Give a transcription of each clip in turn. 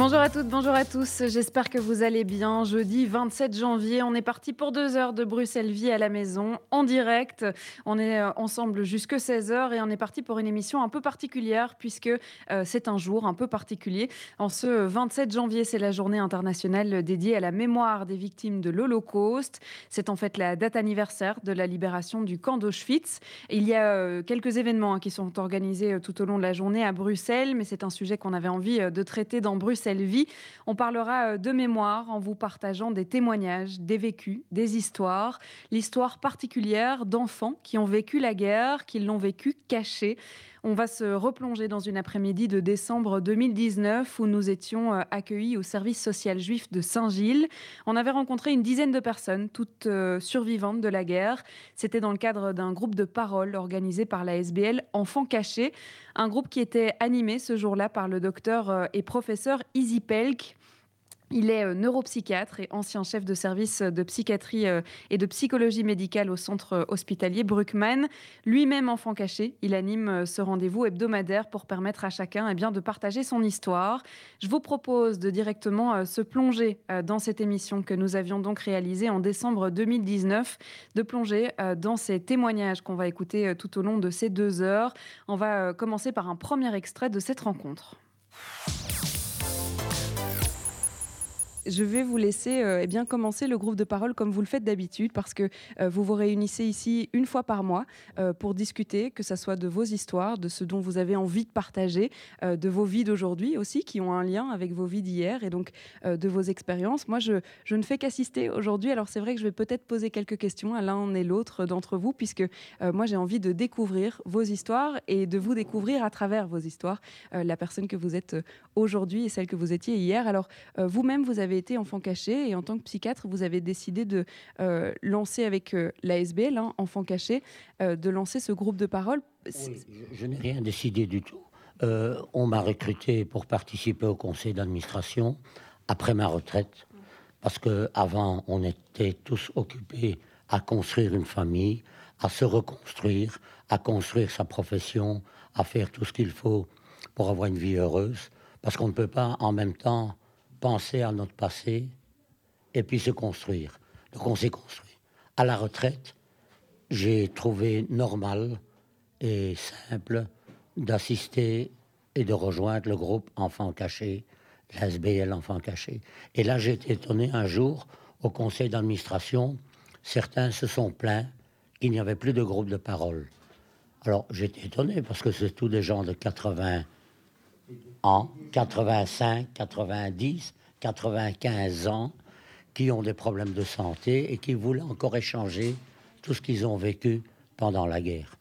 Bonjour à toutes, bonjour à tous. J'espère que vous allez bien. Jeudi 27 janvier, on est parti pour deux heures de Bruxelles Vie à la maison en direct. On est euh, ensemble jusque 16h et on est parti pour une émission un peu particulière puisque euh, c'est un jour un peu particulier. En ce 27 janvier, c'est la journée internationale dédiée à la mémoire des victimes de l'Holocauste. C'est en fait la date anniversaire de la libération du camp d'Auschwitz. Il y a euh, quelques événements hein, qui sont organisés tout au long de la journée à Bruxelles, mais c'est un sujet qu'on avait envie de traiter dans Bruxelles Vie. On parlera euh, de mémoire en vous partageant des témoignages, des vécus, des histoires, l'histoire particulière d'enfants qui ont vécu la guerre, qui l'ont vécu caché. On va se replonger dans une après-midi de décembre 2019 où nous étions euh, accueillis au service social juif de Saint-Gilles. On avait rencontré une dizaine de personnes, toutes euh, survivantes de la guerre. C'était dans le cadre d'un groupe de parole organisé par la SBL Enfants Cachés, un groupe qui était animé ce jour-là par le docteur euh, et professeur Izzy Pelk, il est euh, neuropsychiatre et ancien chef de service de psychiatrie euh, et de psychologie médicale au centre euh, hospitalier Bruckmann. Lui-même enfant caché, il anime ce rendez-vous hebdomadaire pour permettre à chacun eh bien, de partager son histoire. Je vous propose de directement se plonger dans cette émission que nous avions donc réalisée en décembre 2019, de plonger dans ces témoignages qu'on va écouter tout au long de ces deux heures. On va commencer par un premier extrait de cette rencontre. Je vais vous laisser euh, eh bien, commencer le groupe de parole comme vous le faites d'habitude, parce que euh, vous vous réunissez ici une fois par mois euh, pour discuter, que ce soit de vos histoires, de ce dont vous avez envie de partager, de vos vies d'aujourd'hui aussi, qui ont un lien avec vos vies d'hier, et donc de vos expériences. Moi, je, je ne fais qu'assister aujourd'hui, alors c'est vrai que je vais peut-être poser quelques questions à l'un et l'autre d'entre vous, puisque moi, j'ai envie de découvrir vos histoires et de vous découvrir à travers vos histoires, la personne que vous êtes aujourd'hui et celle que vous étiez hier. Alors, vous-même, vous avez été enfant caché et en tant que psychiatre, vous avez décidé de euh, lancer avec euh, l'ASBL, hein, Enfant caché, euh, de lancer ce groupe de parole. je, n'ai rien décidé du tout. on m'a recruté pour participer au conseil d'administration après ma retraite, parce qu'avant, on était tous occupés à construire une famille, à se reconstruire, à construire sa profession, à faire tout ce qu'il faut pour avoir une vie heureuse, parce qu'on ne peut pas en même temps penser à notre passé et puis se construire. Donc on s'est construit. À la retraite, j'ai trouvé normal et simple d'assister et de rejoindre le groupe Enfants Cachés, l'SBL Enfants Cachés. Et là, j'ai été étonné un jour, au conseil d'administration, certains se sont plaints qu'il n'y avait plus de groupe de parole. Alors, j'étais étonné parce que c'est tous des gens de 80 ans, 85, 90, 95 ans, qui ont des problèmes de santé et qui voulaient encore échanger tout ce qu'ils ont vécu pendant la guerre.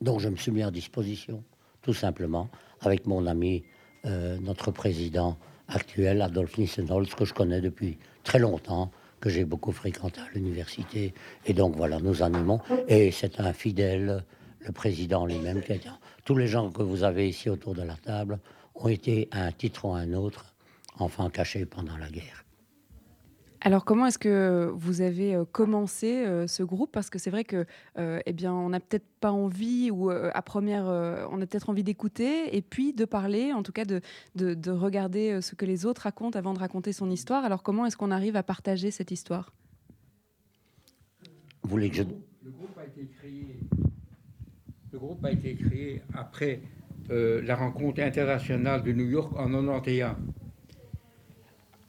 Donc je me suis mis en disposition, tout simplement, avec mon ami, euh, notre président actuel, Adolphe Nissenholz, que je connais depuis très longtemps, que j'ai beaucoup fréquenté à l'université. Et donc voilà, nous animons. Et c'est un fidèle, le président lui-même, qui Tous les gens que vous avez ici autour de la table ont été à un titre ou à un autre enfants cachés pendant la guerre. Alors comment est-ce que vous avez euh, commencé euh, ce groupe? Parce que c'est vrai que, euh, eh bien, on n'a peut-être pas envie ou à première, on a peut-être envie d'écouter et puis de parler, en tout cas de, de, regarder ce que les autres racontent avant de raconter son histoire. Alors comment est-ce qu'on arrive à partager cette histoire? Vous voulez que je... Le groupe a été créé, le groupe a été créé après la rencontre internationale de New York en 91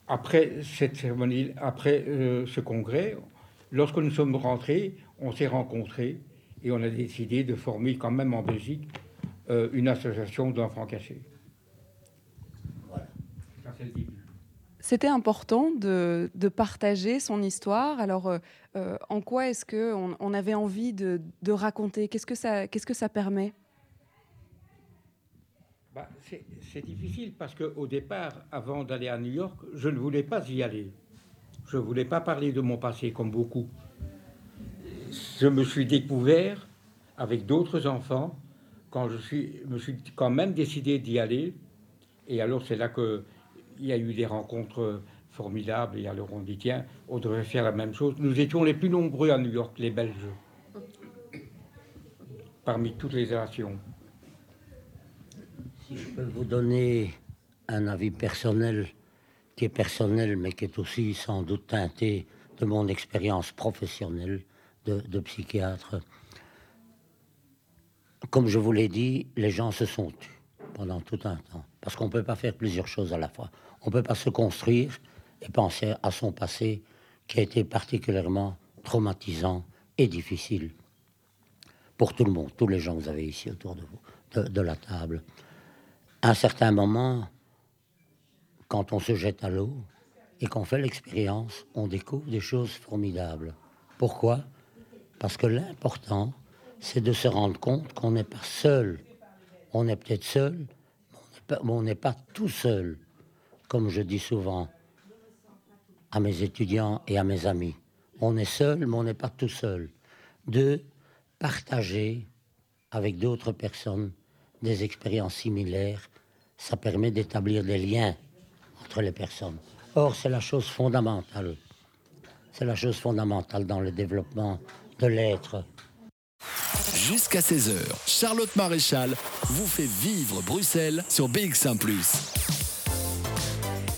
après cette cérémonie, après euh, ce congrès, lorsque nous sommes rentrés, on s'est rencontrés et on a décidé de former quand même en Belgique euh, une association d'enfants cachés. C'était important de, partager son histoire. Alors, euh, en quoi est-ce qu'on on avait envie de, de raconter? Qu'est-ce que ça, qu'est-ce que ça permet? Bah, c'est difficile parce qu'au départ, avant d'aller à New York, je ne voulais pas y aller. Je ne voulais pas parler de mon passé comme beaucoup. Je me suis découvert avec d'autres enfants quand je suis, me suis quand même décidé d'y aller, et alors c'est là qu'il y a eu des rencontres formidables, et alors on dit tiens, on devrait faire la même chose. Nous étions les plus nombreux à New York, les Belges, parmi toutes les nations. Si je peux vous donner un avis personnel, qui est personnel, mais qui est aussi sans doute teinté de mon expérience professionnelle de, psychiatre, comme je vous l'ai dit, les gens se sont tus pendant tout un temps. Parce qu'on ne peut pas faire plusieurs choses à la fois. On ne peut pas se construire et penser à son passé qui a été particulièrement traumatisant et difficile pour tout le monde, tous les gens que vous avez ici autour de vous, de, la table. À un certain moment, quand on se jette à l'eau et qu'on fait l'expérience, on découvre des choses formidables. Pourquoi? Parce que l'important, c'est de se rendre compte qu'on n'est pas seul. On est peut-être seul, mais on n'est pas, tout seul, comme je dis souvent à mes étudiants et à mes amis. On est seul, mais on n'est pas tout seul. De partager avec d'autres personnes des expériences similaires, ça permet d'établir des liens entre les personnes. Or, c'est la chose fondamentale. C'est la chose fondamentale dans le développement de l'être Jusqu'à 16h, Charlotte Maréchal vous fait vivre Bruxelles sur BX1 ⁇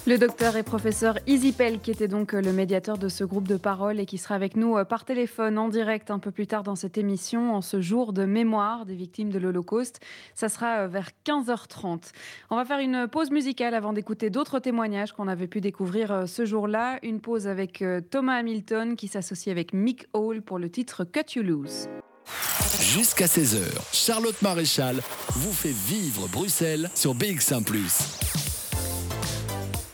le docteur et professeur Isipel, qui était donc euh, le médiateur de ce groupe de parole et qui sera avec nous euh, par téléphone en direct un peu plus tard dans cette émission, en ce jour de mémoire des victimes de l'Holocauste. Ça sera euh, vers 15h30. On va faire une pause musicale avant d'écouter d'autres témoignages qu'on avait pu découvrir ce jour-là. Une pause avec Thomas Hamilton qui s'associe avec Mick Hall pour le titre Cut You Loose. Jusqu'à 16h, Charlotte Maréchal vous fait vivre Bruxelles sur BX1 ⁇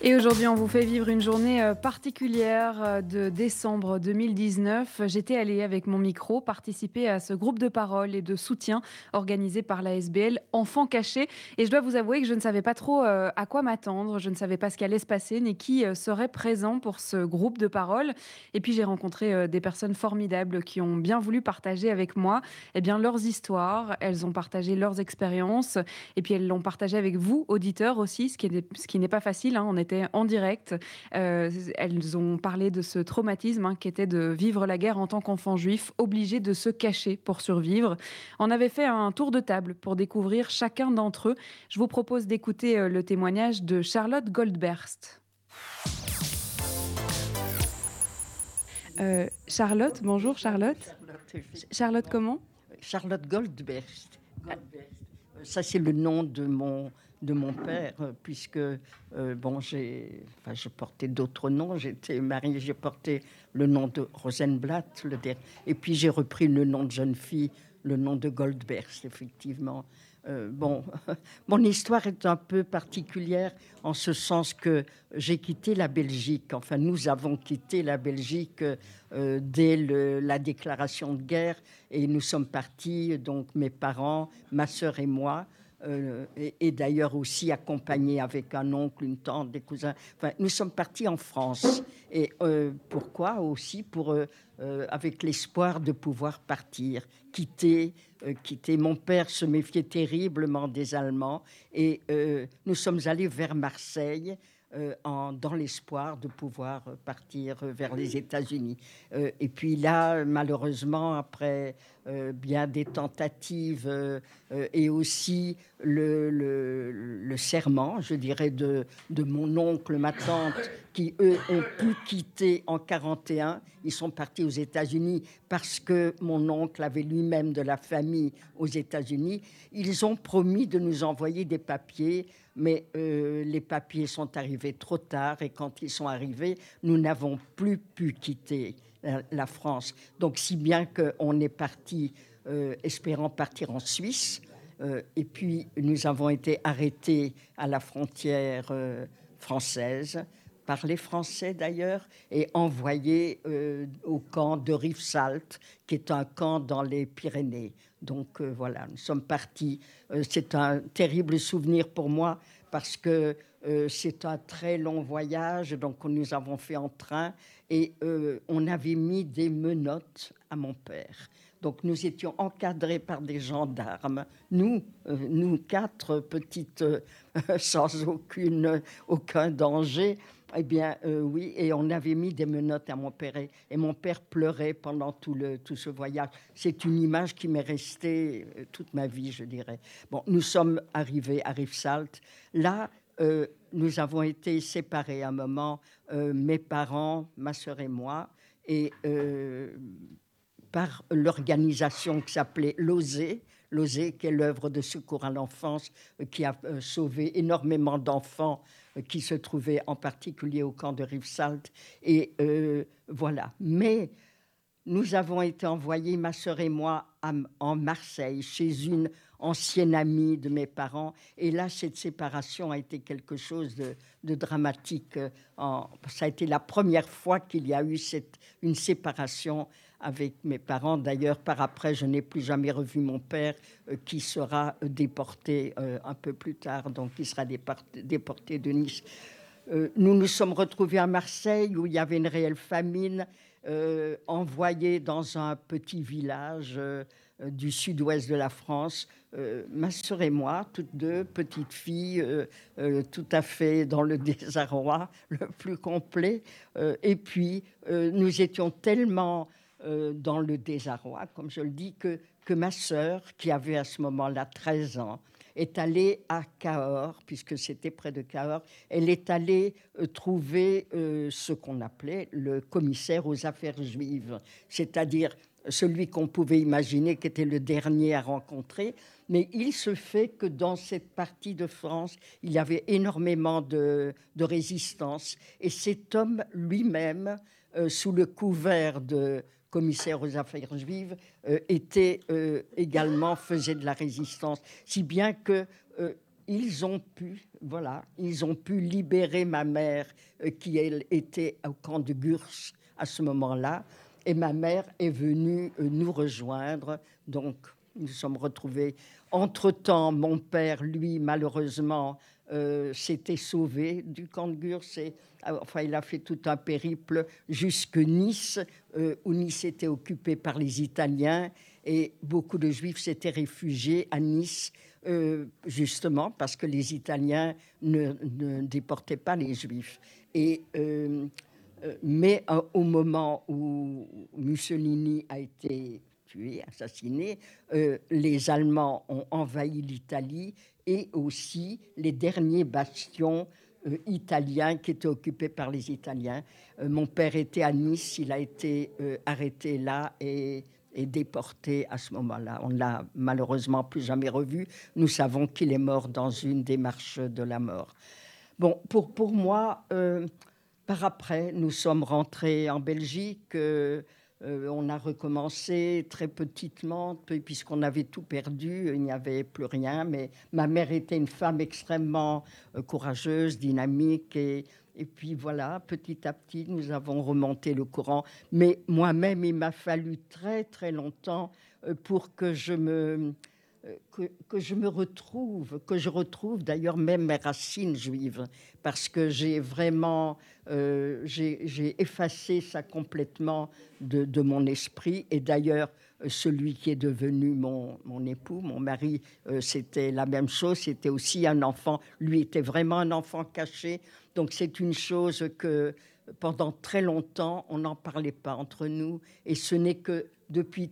et aujourd'hui, on vous fait vivre une journée euh, particulière euh, de décembre 2019. J'étais allée avec mon micro participer à ce groupe de parole et de soutien organisé par la SBL Enfants Cachés. Et je dois vous avouer que je ne savais pas trop euh, à quoi m'attendre. Je ne savais pas ce qui allait se passer ni qui serait présent pour ce groupe de parole. Et puis j'ai rencontré des personnes formidables qui ont bien voulu partager avec moi eh bien, leurs histoires. Elles ont partagé leurs expériences. Et puis elles l'ont partagé avec vous, auditeurs aussi, ce qui n'est pas facile. Hein. On était en direct. Euh, elles ont parlé de ce traumatisme hein, qui était de vivre la guerre en tant qu'enfant juif, obligé de se cacher pour survivre. On avait fait un tour de table pour découvrir chacun d'entre eux. Je vous propose d'écouter euh, le témoignage de Charlotte Goldberst. Euh, Charlotte, bonjour Charlotte. Charlotte comment? Charlotte Goldberst. Ça c'est le nom de mon de mon père, euh, puisque euh, bon, j'ai, enfin, je portais d'autres noms. J'étais mariée, j'ai porté le nom de Rosenblatt, le et puis j'ai repris le nom de jeune fille, le nom de Goldberg, effectivement. Euh, bon, mon histoire est un peu particulière en ce sens que j'ai quitté la Belgique. Enfin, nous avons quitté la Belgique dès la déclaration de guerre et nous sommes partis, donc mes parents, ma sœur et moi, euh, et, d'ailleurs aussi accompagné avec un oncle, une tante, des cousins. Enfin, nous sommes partis en France. Et euh, pourquoi aussi? Pour, euh, avec l'espoir de pouvoir partir, quitter, quitter. Mon père se méfiait terriblement des Allemands et nous sommes allés vers Marseille. En, dans l'espoir de pouvoir partir vers les États-Unis. et puis là, malheureusement, après euh, bien des tentatives euh, euh, et aussi le, le, serment, je dirais, de, de mon oncle, ma tante, qui eux ont pu quitter en 41. Ils sont partis aux États-Unis parce que mon oncle avait lui-même de la famille aux États-Unis. Ils ont promis de nous envoyer des papiers, mais les papiers sont arrivés trop tard et quand ils sont arrivés, nous n'avons plus pu quitter la France. Donc si bien qu'on est parti euh, espérant partir en Suisse. Euh, et puis nous avons été arrêtés à la frontière euh, française par les Français d'ailleurs, et envoyés au camp de Rivesaltes, qui est un camp dans les Pyrénées. Donc voilà, nous sommes partis. c'est un terrible souvenir pour moi parce que c'est un très long voyage, donc nous avons fait en train et euh, on avait mis des menottes à mon père. Donc nous étions encadrés par des gendarmes, nous, euh, nous quatre petites, euh, sans aucune, aucun danger. Eh bien, euh, oui, et on avait mis des menottes à mon père et, mon père pleurait pendant tout, le, tout ce voyage. C'est une image qui m'est restée toute ma vie, je dirais. Bon, nous sommes arrivés à Rivesaltes. Là, euh, nous avons été séparés un moment, euh, mes parents, ma sœur et moi, et euh, par l'organisation qui s'appelait l'OSE, l'OSE qui est l'œuvre de secours à l'enfance, qui a sauvé énormément d'enfants qui se trouvaient en particulier au camp de Rivesaltes. Et voilà. Mais nous avons été envoyés, ma sœur et moi, en Marseille, chez une ancienne amie de mes parents. Et là, cette séparation a été quelque chose de, dramatique. Euh, ça a été la première fois qu'il y a eu une séparation avec mes parents. D'ailleurs, par après, je n'ai plus jamais revu mon père, euh, qui sera déporté euh, un peu plus tard, donc il sera déporté de Nice. nous nous sommes retrouvés à Marseille, où il y avait une réelle famine. Euh, envoyé dans un petit village euh, du sud-ouest de la France. Euh, ma sœur et moi, toutes deux petites filles, tout à fait dans le désarroi le plus complet. et puis, nous étions tellement dans le désarroi, comme je le dis, que, que ma sœur, qui avait à ce moment-là 13 ans, est allée à Cahors, puisque c'était près de Cahors. Elle est allée euh, trouver euh, ce qu'on appelait le commissaire aux affaires juives, c'est-à-dire celui qu'on pouvait imaginer qui était le dernier à rencontrer. Mais il se fait que dans cette partie de France, il y avait énormément de, résistance. Et cet homme lui-même, euh, sous le couvert de, commissaire aux affaires juives, euh, était euh, également faisait de la résistance, si bien que euh, ils ont pu, voilà, ils ont pu libérer ma mère qui était au camp de Gurs à ce moment-là, et ma mère est venue nous rejoindre, donc nous sommes retrouvés. Entre-temps, mon père, lui, malheureusement, s'était sauvé du camp de Gurs et ah, enfin, il a fait tout un périple jusque Nice, euh, où Nice était occupée par les Italiens et beaucoup de Juifs s'étaient réfugiés à Nice, euh, justement parce que les Italiens ne, déportaient pas les Juifs. Euh, mais au moment où Mussolini a été tué, assassiné, les Allemands ont envahi l'Italie et aussi les derniers bastions euh, italien qui était occupé par les Italiens. Euh, mon père était à Nice, il a été euh, arrêté là et, déporté à ce moment-là. On l'a malheureusement plus jamais revu. Nous savons qu'il est mort dans une démarche de la mort. Bon, pour, pour moi, par après, nous sommes rentrés en Belgique. Euh, on a recommencé très petitement, puisqu'on avait tout perdu, il n'y avait plus rien. Mais ma mère était une femme extrêmement euh, courageuse, dynamique. Et, et puis voilà, petit à petit, nous avons remonté le courant. Mais moi-même, il m'a fallu très, très longtemps euh, pour que je me que, je me retrouve, que je retrouve d'ailleurs même mes racines juives, parce que j'ai vraiment, euh, j'ai effacé ça complètement de, mon esprit. Et d'ailleurs, celui qui est devenu mon, mon époux, mon mari, euh, c'était la même chose, c'était aussi un enfant, lui était vraiment un enfant caché. Donc c'est une chose que pendant très longtemps, on n'en parlait pas entre nous, et ce n'est que depuis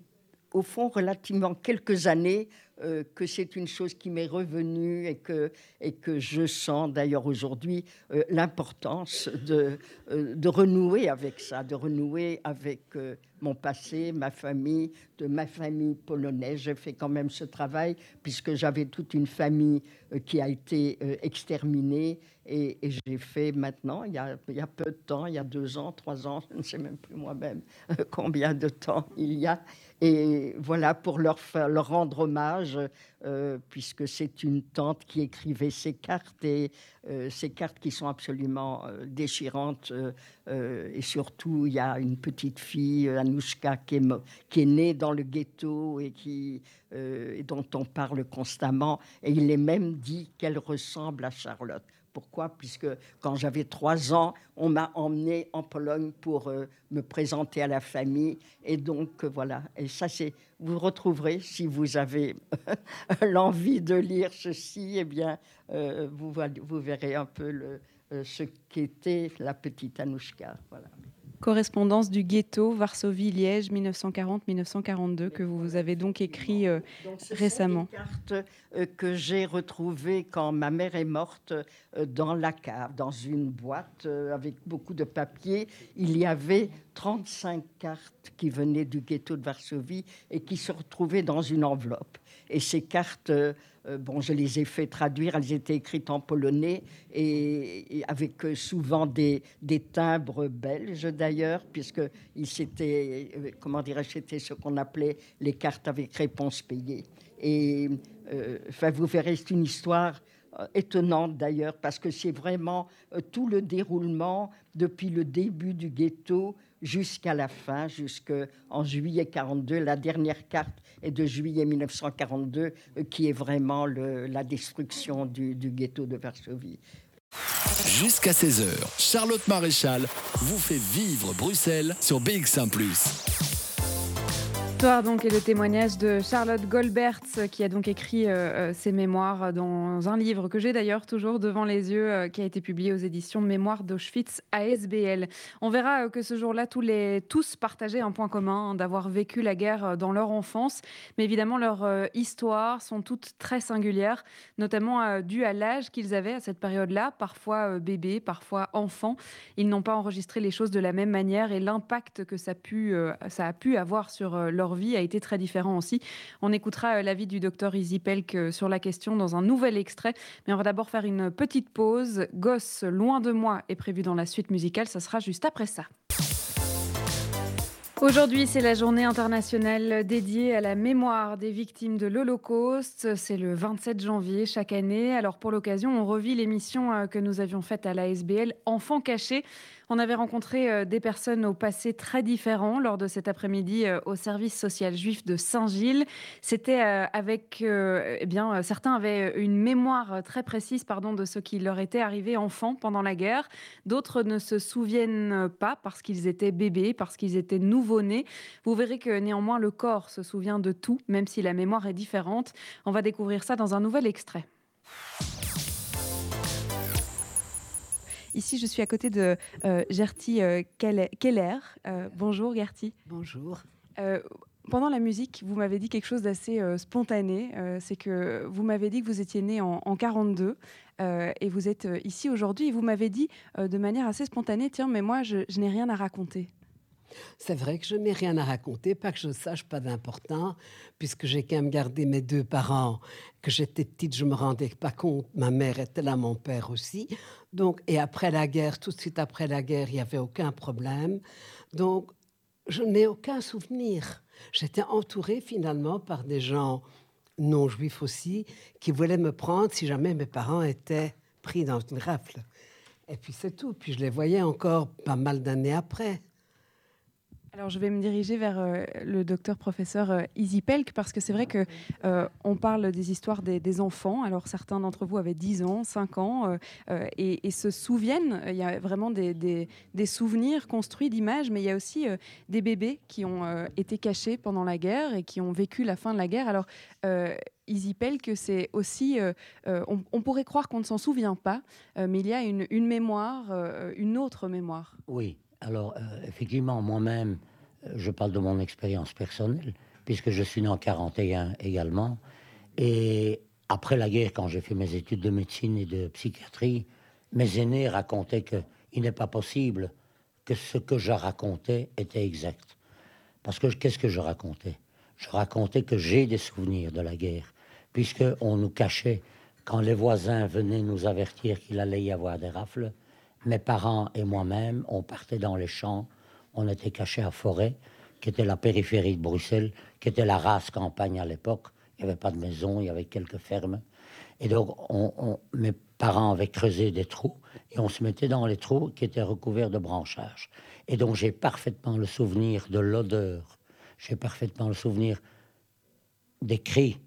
au fond, relativement quelques années, euh, que c'est une chose qui m'est revenue et que, et que je sens d'ailleurs aujourd'hui euh, l'importance de, euh, de renouer avec ça, de renouer avec mon passé, ma famille, de ma famille polonaise. J'ai fait quand même ce travail puisque j'avais toute une famille qui a été exterminée et, j'ai fait maintenant, il y, a, il y, a, peu de temps, il y a deux ans, trois ans, je ne sais même plus moi-même combien de temps il y a, et voilà, pour leur, leur rendre hommage, euh, puisque c'est une tante qui écrivait ces cartes, et euh, ces cartes qui sont absolument euh, déchirantes. et surtout, il y a une petite fille, Anouchka, qui est, qui est née dans le ghetto et, qui, et dont on parle constamment. Et il est même dit qu'elle ressemble à Charlotte Pourquoi? Puisque quand j'avais trois ans, on m'a emmené en Pologne pour euh, me présenter à la famille. Et donc, euh, voilà. Et ça, c'est. Vous retrouverez, si vous avez l'envie de lire ceci, eh bien, euh, vous, verrez un peu ce qu'était la petite Anouchka. Voilà. Correspondance du ghetto, Varsovie-Liège, 1940-1942, que vous avez donc écrit euh, récemment. Sont des cartes euh, que j'ai retrouvées quand ma mère est morte euh, dans la cave, dans une boîte avec beaucoup de papier. Il y avait 35 cartes qui venaient du ghetto de Varsovie et qui se retrouvaient dans une enveloppe. Et ces cartes, euh, euh, bon, je les ai fait traduire, elles étaient écrites en polonais et, avec euh, souvent des, timbres belges d'ailleurs, puisque c'était, comment dirais-je, c'était ce qu'on appelait les cartes avec réponse payée. Et enfin, vous verrez, c'est une histoire étonnante d'ailleurs, parce que c'est vraiment tout le déroulement depuis le début du ghetto jusqu'à la fin, jusqu'en juillet 42. La dernière carte est de juillet 1942, euh, qui est vraiment la destruction du, ghetto de Varsovie. Jusqu'à 16h, Charlotte Maréchal vous fait vivre Bruxelles sur BX1 ⁇ donc et le témoignage de Charlotte Goldberts qui a donc écrit euh, euh, ses mémoires dans un livre que j'ai d'ailleurs toujours devant les yeux euh, qui a été publié aux éditions Mémoires d'Auschwitz ASBL. On verra que ce jour-là tous les partageaient un point commun hein, d'avoir vécu la guerre dans leur enfance, mais évidemment leurs histoires sont toutes très singulières, notamment dues à l'âge qu'ils avaient à cette période-là, parfois bébés, parfois enfants. Ils n'ont pas enregistré les choses de la même manière et l'impact que ça, ça a pu avoir sur leur vie a été très différent aussi. On écoutera euh, l'avis du docteur Izzy Pelk euh, sur la question dans un nouvel extrait. Mais on va d'abord faire une petite pause. Gosse, loin de moi est prévu dans la suite musicale. Ça sera juste après ça. Aujourd'hui, c'est la journée internationale dédiée à la mémoire des victimes de l'Holocauste. C'est le 27 janvier chaque année. Alors pour l'occasion, on revit l'émission euh, que nous avions faite à la SBL Enfants cachés on avait rencontré euh, des personnes au passé très différent lors de cet après-midi euh, au service social juif de Saint-Gilles. C'était euh, avec, eh bien, certains avaient une mémoire très précise, pardon, de ce qui leur était arrivé enfant pendant la guerre. D'autres ne se souviennent pas parce qu'ils étaient bébés, parce qu'ils étaient nouveau-nés. Vous verrez que néanmoins le corps se souvient de tout, même si la mémoire est différente. On va découvrir ça dans un nouvel extrait. Ici, je suis à côté de euh, Gertie euh, Keller. Euh, bonjour Gertie. Bonjour. pendant la musique, vous m'avez dit quelque chose d'assez spontané. c'est que vous m'avez dit que vous étiez né en, en 42 et vous êtes ici aujourd'hui. Et vous m'avez dit de manière assez spontanée, tiens, mais moi, je n'ai rien à raconter. C'est vrai que je n'ai rien à raconter, pas que je sache, pas d'important, puisque j'ai quand même gardé mes deux parents. Que j'étais petite, je me rendais pas compte. Ma mère était là, mon père aussi. Donc, et après la guerre, tout de suite après la guerre, il n'y avait aucun problème. Donc, je n'ai aucun souvenir. J'étais entourée finalement par des gens non juifs aussi, qui voulaient me prendre si jamais mes parents étaient pris dans une rafle. Et puis c'est tout. Puis je les voyais encore pas mal d'années après. Alors je vais me diriger vers euh, le docteur professeur euh, Izzy Pelk parce que c'est vrai que euh, on parle des histoires des, enfants. Alors certains d'entre vous avaient 10 ans, 5 ans et, se souviennent. Il y a vraiment des, souvenirs construits d'images, mais il y a aussi des bébés qui ont été cachés pendant la guerre et qui ont vécu la fin de la guerre. Alors Izzy Pelk, c'est aussi, on, pourrait croire qu'on ne s'en souvient pas, mais il y a une mémoire, une autre mémoire. Oui, alors, euh, effectivement, moi-même, euh, je parle de mon expérience personnelle, puisque je suis né en 41 également. Et après la guerre, quand j'ai fait mes études de médecine et de psychiatrie, mes aînés racontaient qu'il n'est pas possible que ce que je racontais était exact. Parce que qu'est-ce que je racontais? Je racontais que j'ai des souvenirs de la guerre, puisqu'on nous cachait, quand les voisins venaient nous avertir qu'il allait y avoir des rafles, mes parents et moi-même, on partait dans les champs, on était cachés à Forêt, qui était la périphérie de Bruxelles, qui était la race campagne à l'époque. Il n'y avait pas de maison, il y avait quelques fermes. Et donc, mes parents avaient creusé des trous et on se mettait dans les trous qui étaient recouverts de branchages. Et donc, j'ai parfaitement le souvenir de l'odeur, j'ai parfaitement le souvenir des cris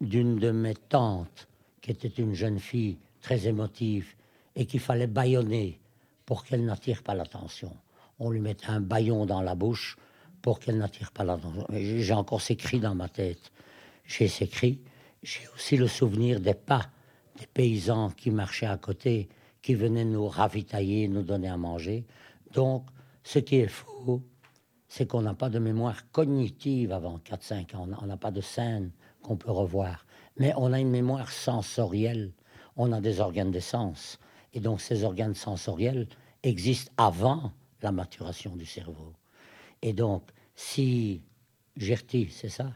d'une de mes tantes, qui était une jeune fille très émotive et qu'il fallait bâillonner pour qu'elle n'attire pas l'attention. On lui mettait un baillon dans la bouche pour qu'elle n'attire pas l'attention. J'ai encore ces cris dans ma tête. J'ai ces cris. J'ai aussi le souvenir des pas des paysans qui marchaient à côté, qui venaient nous ravitailler, nous donner à manger. Donc, ce qui est faux, c'est qu'on n'a pas de mémoire cognitive avant 4-5 ans. On n'a pas de scène qu'on peut revoir. Mais on a une mémoire sensorielle. On a des organes de sens. Et donc, ces organes sensoriels existent avant la maturation du cerveau. Et donc, si Gertie, c'est ça,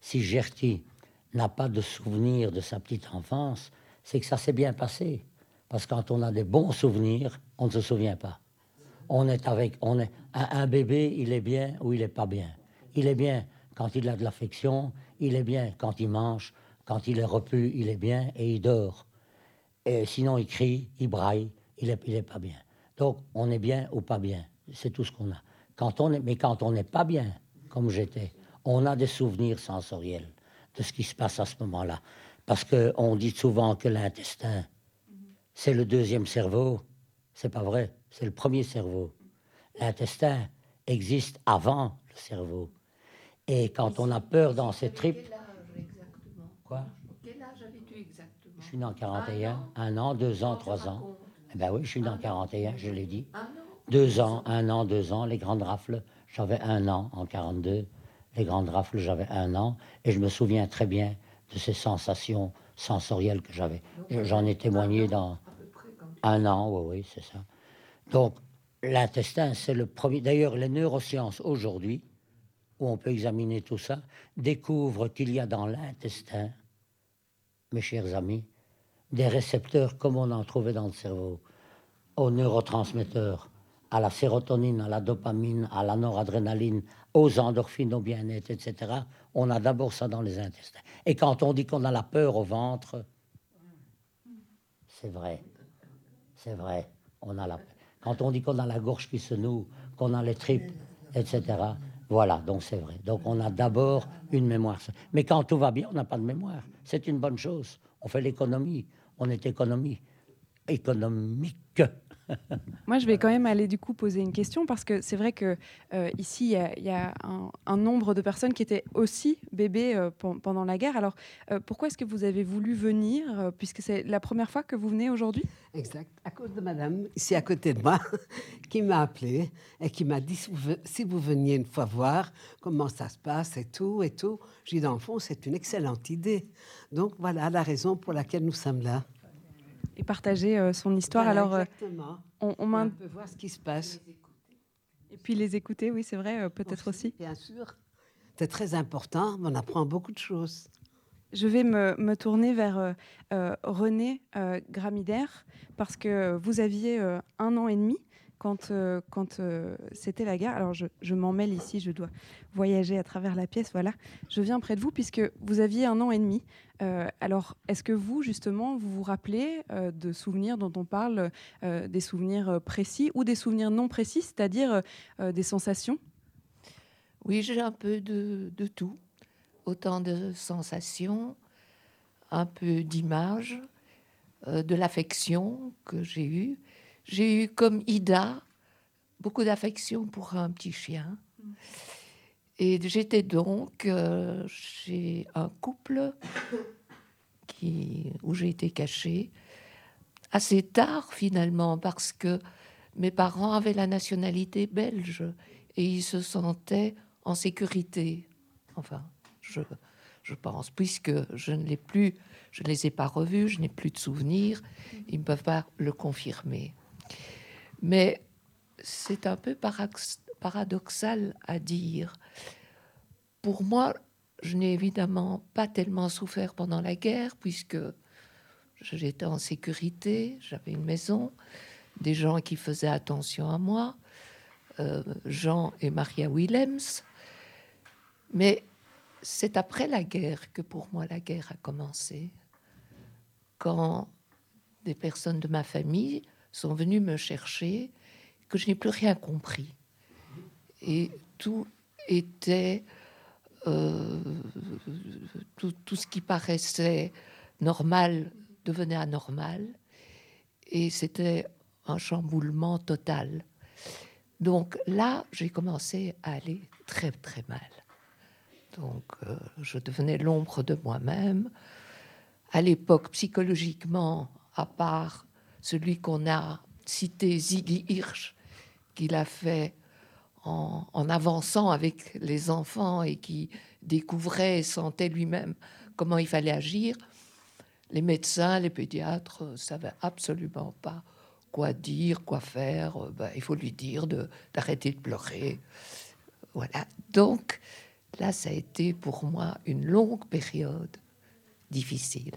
si Gertie n'a pas de souvenir de sa petite enfance, c'est que ça s'est bien passé. Parce que quand on a des bons souvenirs, on ne se souvient pas. On est avec, on est, un, bébé, il est bien ou il n'est pas bien. Il est bien quand il a de l'affection, il est bien quand il mange, quand il est repu, il est bien et il dort. Et sinon, il crie, il braille, il n'est il est pas bien. Donc, on est bien ou pas bien. C'est tout ce qu'on a. Quand on est, mais quand on n'est pas bien, comme j'étais, on a des souvenirs sensoriels de ce qui se passe à ce moment-là. Parce qu'on dit souvent que l'intestin, c'est le deuxième cerveau. C'est pas vrai, c'est le premier cerveau. L'intestin existe avant le cerveau. Et quand on a peur dans ses tripes. Quoi Quel âge avais-tu exactement Je suis dans 41, un an, deux ans, trois ans. Eh ben oui, je suis dans 41, je l'ai dit. Deux ans, un an, deux ans, les grandes rafles, j'avais un an en 42. Les grandes rafles, j'avais un an. Et je me souviens très bien de ces sensations sensorielles que j'avais. J'en ai témoigné dans un an, oui, oui, c'est ça. Donc, l'intestin, c'est le premier. D'ailleurs, les neurosciences aujourd'hui, où on peut examiner tout ça, découvrent qu'il y a dans l'intestin, mes chers amis, des récepteurs comme on en trouvait dans le cerveau, aux neurotransmetteurs, à la sérotonine, à la dopamine, à la noradrénaline, aux endorphines, au bien-être, etc. On a d'abord ça dans les intestins. Et quand on dit qu'on a la peur au ventre, c'est vrai. C'est vrai. On a la Quand on dit qu'on a la gorge qui se noue, qu'on a les tripes, etc. Voilà, donc c'est vrai. Donc on a d'abord une mémoire. Mais quand tout va bien, on n'a pas de mémoire. C'est une bonne chose. On fait l'économie. On est économie. Économique. Moi, je vais quand même aller du coup poser une question parce que c'est vrai que euh, ici, il y a, un, nombre de personnes qui étaient aussi bébés euh, pendant la guerre. Alors, euh, pourquoi est-ce que vous avez voulu venir puisque c'est la première fois que vous venez aujourd'hui? Exact. À cause de madame, ici à côté de moi, qui m'a appelé et qui m'a dit si vous, veniez une fois voir comment ça se passe et tout et tout. J'ai dit dans le fond, c'est une excellente idée. Donc voilà la raison pour laquelle nous sommes là et partager euh, son histoire. Alors, euh, exactement. on, on, peut voir ce qui se passe. Et puis les écouter, oui, c'est vrai, euh, peut-être aussi. Bien sûr, c'est très important. On apprend beaucoup de choses. Je vais me, me tourner vers René Gramider parce que vous aviez un an et demi quand, euh, euh, c'était la guerre. Alors, je, m'en mêle ici, je dois voyager à travers la pièce. Voilà, je viens près de vous puisque vous aviez un an et demi. Euh, alors, est-ce que vous, justement, vous vous rappelez de souvenirs dont on parle, des souvenirs précis ou des souvenirs non précis, c'est-à-dire des sensations? Oui, j'ai un peu de tout. Autant de sensations, un peu d'images, de l'affection que j'ai eue j'ai eu comme Ida beaucoup d'affection pour un petit chien. Et j'étais donc euh, chez un couple où j'ai été cachée assez tard finalement parce que mes parents avaient la nationalité belge et ils se sentaient en sécurité. Enfin, je, je pense, puisque je ne l'ai plus, je ne les ai pas revus, je n'ai plus de souvenirs, ils ne peuvent pas le confirmer. Mais c'est un peu paradoxal à dire. Pour moi, je n'ai évidemment pas tellement souffert pendant la guerre, puisque j'étais en sécurité, j'avais une maison, des gens qui faisaient attention à moi, euh, Jean et Maria Willems. Mais c'est après la guerre que pour moi la guerre a commencé. Quand des personnes de ma famille sont venus me chercher, que je n'ai plus rien compris. Et tout était... Euh, tout, tout, ce qui paraissait normal devenait anormal. et c'était un chamboulement total. Donc là, j'ai commencé à aller très très mal. Donc euh, je devenais l'ombre de moi-même. À l'époque, psychologiquement, à part celui qu'on a cité, Ziggy Hirsch, qu'il a fait en, avançant avec les enfants et qui découvrait et sentait lui-même comment il fallait agir, les médecins, les pédiatres ne savaient absolument pas quoi dire, quoi faire. Ben, il faut lui dire d'arrêter de, de pleurer. Voilà. Donc, là, ça a été pour moi une longue période difficile.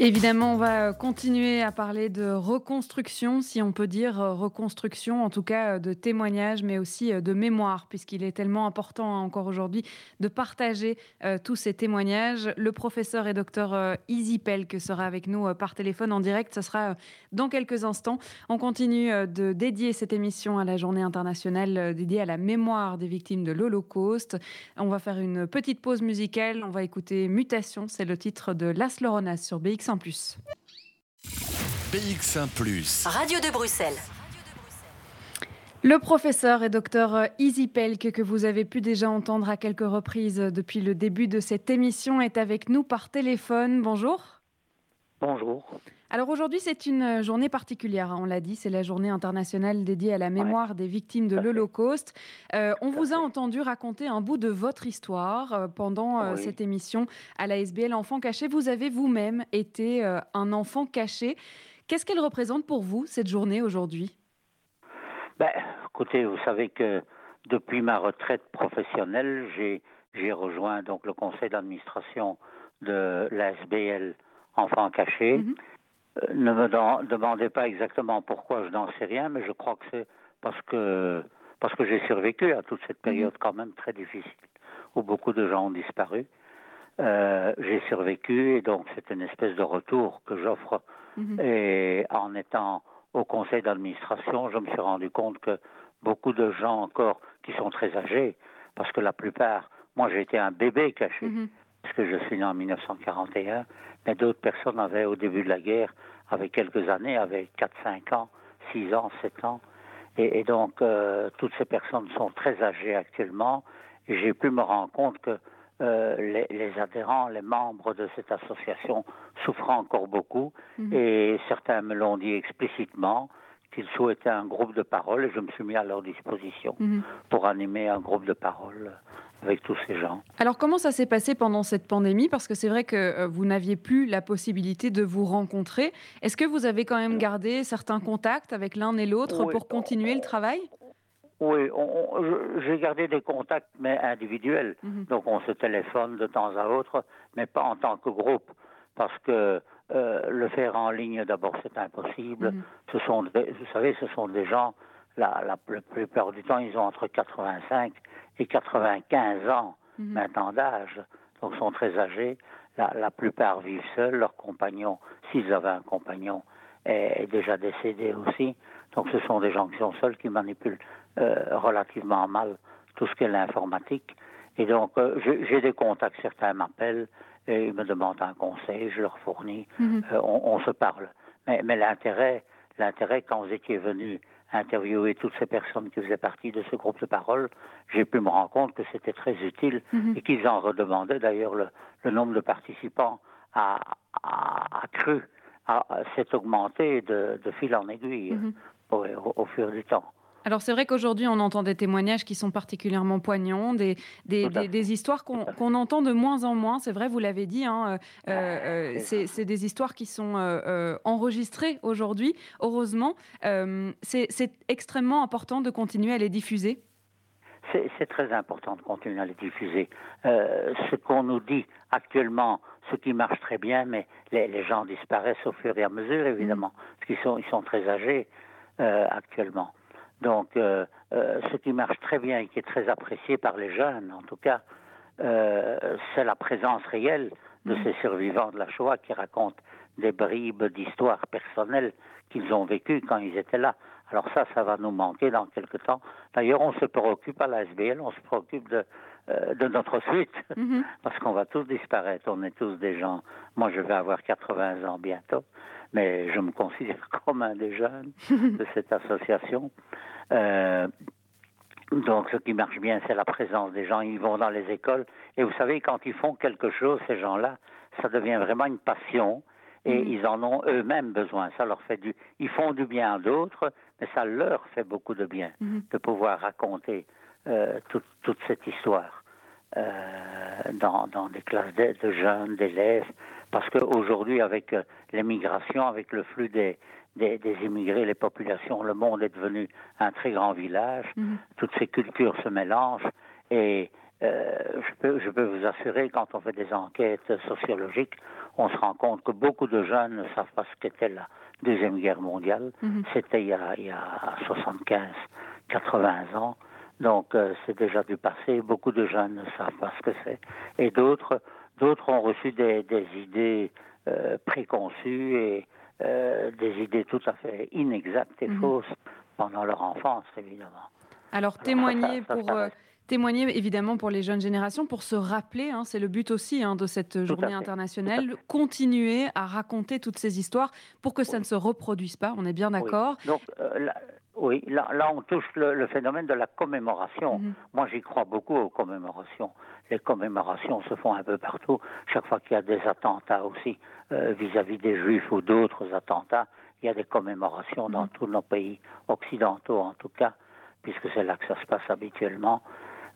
Évidemment, on va continuer à parler de reconstruction, si on peut dire euh, reconstruction, en tout cas euh, de témoignages, mais aussi euh, de mémoire, puisqu'il est tellement important hein, encore aujourd'hui de partager tous ces témoignages. Le professeur et docteur Izzy Pelk sera avec nous par téléphone en direct. Ce sera dans quelques instants. On continue de dédier cette émission à la journée internationale dédiée à la mémoire des victimes de l'Holocauste. On va faire une petite pause musicale. On va écouter Mutation, c'est le titre de Las Loronas sur BX BX1 ⁇ BX1 ⁇ Radio de Bruxelles. Le professeur et docteur Easy Pelk, que vous avez pu déjà entendre à quelques reprises depuis le début de cette émission, est avec nous par téléphone. Bonjour. Bonjour. Alors aujourd'hui, c'est une journée particulière, hein, on l'a dit, c'est la journée internationale dédiée à la mémoire des victimes de l'Holocauste. Euh, on vous a entendu raconter un bout de votre histoire euh, pendant euh, cette émission à la SBL Enfants Cachés. Vous avez vous-même été un enfant caché. Qu'est-ce qu'elle représente pour vous, cette journée aujourd'hui? Ben, Écoutez, vous savez que depuis ma retraite professionnelle, j'ai rejoint donc le conseil d'administration de la SBL Enfants Cachés. Mhm. Euh, ne me demandez pas exactement pourquoi je n'en sais rien, mais je crois que c'est parce que parce que j'ai survécu à toute cette période mhm. quand même très difficile où beaucoup de gens ont disparu. Euh, j'ai survécu et donc c'est une espèce de retour que j'offre. Mhm. Et en étant au conseil d'administration, je me suis rendu compte que beaucoup de gens encore qui sont très âgés, parce que la plupart, moi j'ai été un bébé caché, mhm. parce que je suis né en 1941, mais d'autres personnes avaient, au début de la guerre, avec quelques années, avaient 4, 5 ans, 6 ans, 7 ans. Et, donc, euh, toutes ces personnes sont très âgées actuellement. Et j'ai pu me rendre compte que euh, les, adhérents, les membres de cette association souffrent encore beaucoup. Mhm. Et certains me l'ont dit explicitement qu'ils souhaitaient un groupe de parole et je me suis mis à leur disposition mhm. pour animer un groupe de parole avec tous ces gens. Alors comment ça s'est passé pendant cette pandémie? Parce que c'est vrai que euh, vous n'aviez plus la possibilité de vous rencontrer. Est-ce que vous avez quand même gardé certains contacts avec l'un et l'autre pour continuer le travail? Oui, j'ai gardé des contacts, mais individuels. Mhm. Donc on se téléphone de temps à autre, mais pas en tant que groupe, parce que euh, le faire en ligne, d'abord, c'est impossible. Mhm. Ce sont, vous savez, ce sont des gens, la, la, plupart du temps, ils ont entre 85 et 95 ans mhm. maintenant d'âge, donc sont très âgés. La, plupart vivent seuls, leur compagnon, s'ils avaient un compagnon, est, déjà décédé aussi. Donc ce sont des gens qui sont seuls, qui manipulent euh, relativement mal tout ce qui est l'informatique. Et donc euh, j'ai des contacts, certains m'appellent et ils me demandent un conseil, je leur fournis, mhm. euh, on, se parle. Mais, mais l'intérêt, l'intérêt quand vous étiez venu interviewer toutes ces personnes qui faisaient partie de ce groupe de parole, j'ai pu me rendre compte que c'était très utile mhm. et qu'ils en redemandaient. D'ailleurs, le, nombre de participants a, cru, s'est augmenté de, fil en aiguille mhm. au, fur du temps. Alors c'est vrai qu'aujourd'hui, on entend des témoignages qui sont particulièrement poignants, des, des, histoires qu'on entend de moins en moins. C'est vrai, vous l'avez dit, hein, euh, euh, c'est des histoires qui sont euh, enregistrées aujourd'hui, heureusement. c'est extrêmement important de continuer à les diffuser. C'est très important de continuer à les diffuser. ce qu'on nous dit actuellement, ce qui marche très bien, mais les, gens disparaissent au fur et à mesure, évidemment, mmh. parce qu'ils sont, ils sont très âgés actuellement. Donc, euh, euh, ce qui marche très bien et qui est très apprécié par les jeunes, en tout cas, euh, c'est la présence réelle de mm. ces survivants de la Shoah qui racontent des bribes d'histoires personnelles qu'ils ont vécues quand ils étaient là. Alors ça, ça va nous manquer dans quelque temps. D'ailleurs, on se préoccupe à la SBL, on se préoccupe de, euh, de notre suite, mhm. parce qu'on va tous disparaître. On est tous des gens. Moi, je vais avoir 80 ans bientôt, mais je me considère comme un des jeunes de cette association. Euh, donc, ce qui marche bien, c'est la présence des gens. Ils vont dans les écoles. Et vous savez, quand ils font quelque chose, ces gens-là, ça devient vraiment une passion. Et mhm. ils en ont eux-mêmes besoin. Ça leur fait du. Ils font du bien à d'autres, mais ça leur fait beaucoup de bien mhm. de pouvoir raconter euh, toute, cette histoire euh, dans, des classes de, jeunes, d'élèves. Parce qu'aujourd'hui, avec euh, l'émigration, avec le flux des, des, immigrés, les populations, le monde est devenu un très grand village. Mhm. Toutes ces cultures se mélangent et je, peux, je peux vous assurer, quand on fait des enquêtes sociologiques, on se rend compte que beaucoup de jeunes ne savent pas ce qu'était la Deuxième Guerre mondiale. Mhm. C'était il, il, y a 75, 80 ans. Donc euh, c'est déjà du passé. Beaucoup de jeunes ne savent pas ce que c'est. Et d'autres, d'autres ont reçu des, idées euh, préconçues et euh, des idées tout à fait inexactes et mhm. fausses pendant leur enfance, évidemment. Alors, témoigner pour témoigner évidemment pour les jeunes générations, pour se rappeler, hein, c'est le but aussi hein, de cette journée internationale, continuer à raconter toutes ces histoires pour que ça ne se reproduise pas, on est bien d'accord Donc euh, là, oui, là, on touche le, phénomène de la commémoration. Mhm. Moi j'y crois beaucoup aux commémorations. Les commémorations se font un peu partout, chaque fois qu'il y a des attentats aussi euh, vis-à-vis des juifs ou d'autres attentats, il y a des commémorations dans mhm. tous nos pays occidentaux en tout cas, puisque c'est là que ça se passe habituellement.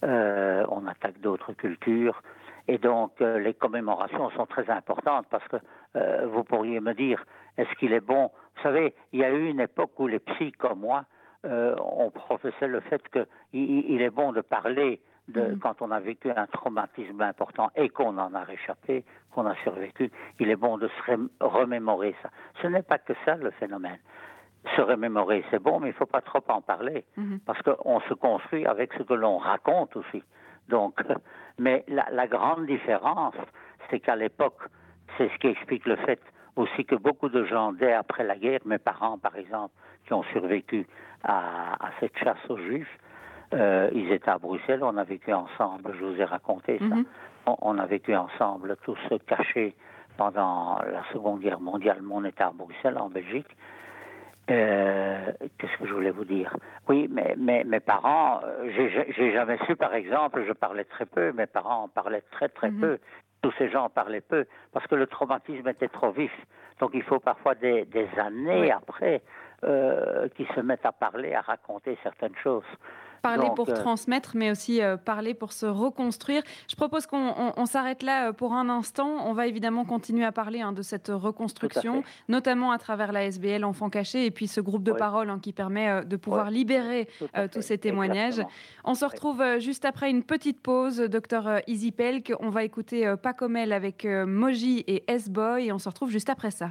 Euh, on attaque d'autres cultures. Et donc, euh, les commémorations sont très importantes parce que euh, vous pourriez me dire, est-ce qu'il est bon? Vous savez, il y a eu une époque où les psys comme moi, on professait le fait qu'il il est bon de parler de, mm-hmm. quand on a vécu un traumatisme important et qu'on en a réchappé, qu'on a survécu, il est bon de se remémorer ça. Ce n'est pas que ça le phénomène se remémorer, c'est bon, mais il ne faut pas trop en parler, mhm. parce qu'on se construit avec ce que l'on raconte aussi. Donc, mais la, grande différence, c'est qu'à l'époque, c'est ce qui explique le fait aussi que beaucoup de gens, dès après la guerre, mes parents par exemple, qui ont survécu à, cette chasse aux Juifs, euh, ils étaient à Bruxelles, on a vécu ensemble, je vous ai raconté ça. Mhm. On, a vécu ensemble, tous cachés pendant la Seconde Guerre mondiale. on était à Bruxelles, en Belgique. Euh, qu'est-ce que je voulais vous dire? Oui, mais, mes parents, euh, j'ai jamais su, par exemple, je parlais très peu, mes parents parlaient très très mhm. peu. Tous ces gens parlaient peu parce que le traumatisme était trop vif. Donc il faut parfois des, années après euh, qu'ils se mettent à parler, à raconter certaines choses. Parler pour euh, transmettre, mais aussi euh, parler pour se reconstruire. Je propose qu'on s'arrête là euh, pour un instant. On va évidemment continuer à parler hein, de cette reconstruction, notamment à travers la SBL Enfants Cachés et puis ce groupe de parole hein, qui permet de pouvoir libérer tous ces témoignages. On se retrouve juste après une petite pause, docteur Easy Pelk. On va écouter Pacomel avec Moji et S-Boy et on se retrouve juste après ça.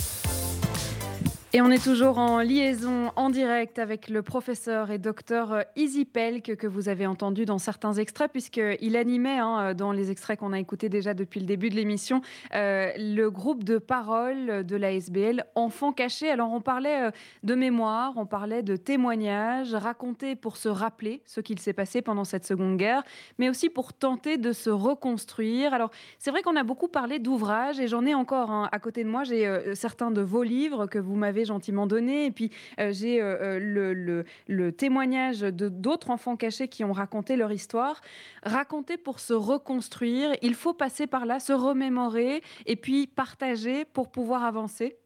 et on est toujours en liaison en direct avec le professeur et docteur Easy Pelk que vous avez entendu dans certains extraits, puisqu'il animait, hein, dans les extraits qu'on a écoutés déjà depuis le début de l'émission, euh, le groupe de parole de la SBL Enfants cachés. Alors on parlait euh, de mémoire, on parlait de témoignages, racontés pour se rappeler ce qu'il s'est passé pendant cette Seconde Guerre, mais aussi pour tenter de se reconstruire. Alors c'est vrai qu'on a beaucoup parlé d'ouvrages et j'en ai encore hein, à côté de moi. J'ai euh, certains de vos livres que vous m'avez gentiment donné. Et puis, euh, j'ai euh, euh, le, témoignage de d'autres enfants cachés qui ont raconté leur histoire. Raconter pour se reconstruire, il faut passer par là, se remémorer et puis partager pour pouvoir avancer.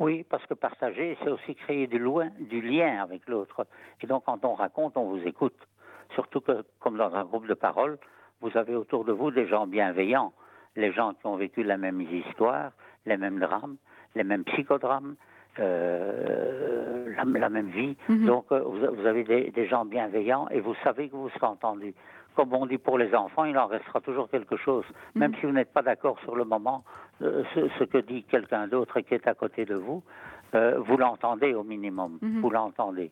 Oui, parce que partager, c'est aussi créer du, du lien avec l'autre. Et donc, quand on raconte, on vous écoute. Surtout que, comme dans un groupe de parole, vous avez autour de vous des gens bienveillants, les gens qui ont vécu la même histoire, les mêmes drames, les mêmes psychodrames, euh, la, même vie. Mhm. Donc, euh, vous, avez des, gens bienveillants et vous savez que vous serez entendu. Comme on dit pour les enfants, il en restera toujours quelque chose. Mhm. Même si vous n'êtes pas d'accord sur le moment, euh, ce, que dit quelqu'un d'autre qui est à côté de vous, vous l'entendez au minimum. Mhm. Vous l'entendez.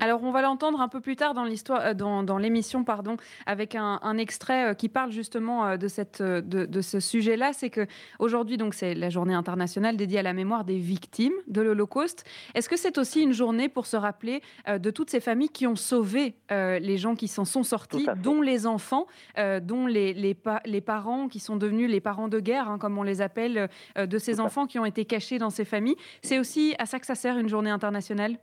Alors, on va l'entendre un peu plus tard dans l'histoire, euh, dans, l'émission, pardon, avec un, extrait euh, qui parle justement euh, de, cette, de, ce sujet-là. C'est que aujourd'hui, donc, c'est la journée internationale dédiée à la mémoire des victimes de l'Holocauste. Est-ce que c'est aussi une journée pour se rappeler de toutes ces familles qui ont sauvé les gens qui s'en sont sortis, dont les enfants, dont les, les, les, parents qui sont devenus les parents de guerre, hein, comme on les appelle, de ces enfants qui ont été cachés dans ces familles. C'est aussi à ça que ça sert une journée internationale?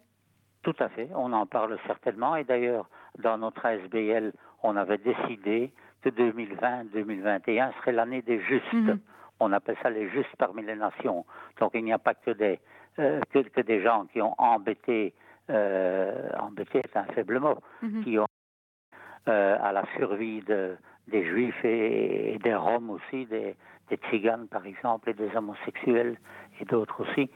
Tout à fait, on en parle certainement. Et d'ailleurs, dans notre ASBL, on avait décidé que 2020-2021 serait l'année des justes. Mhm. On appelle ça les justes parmi les nations. Donc il n'y a pas que des, euh, que, des gens qui ont embêté, euh, embêté est un faible mot, mhm. qui ont euh, à la survie de, des juifs et, des roms aussi, des, des tziganes par exemple, et des homosexuels et d'autres aussi.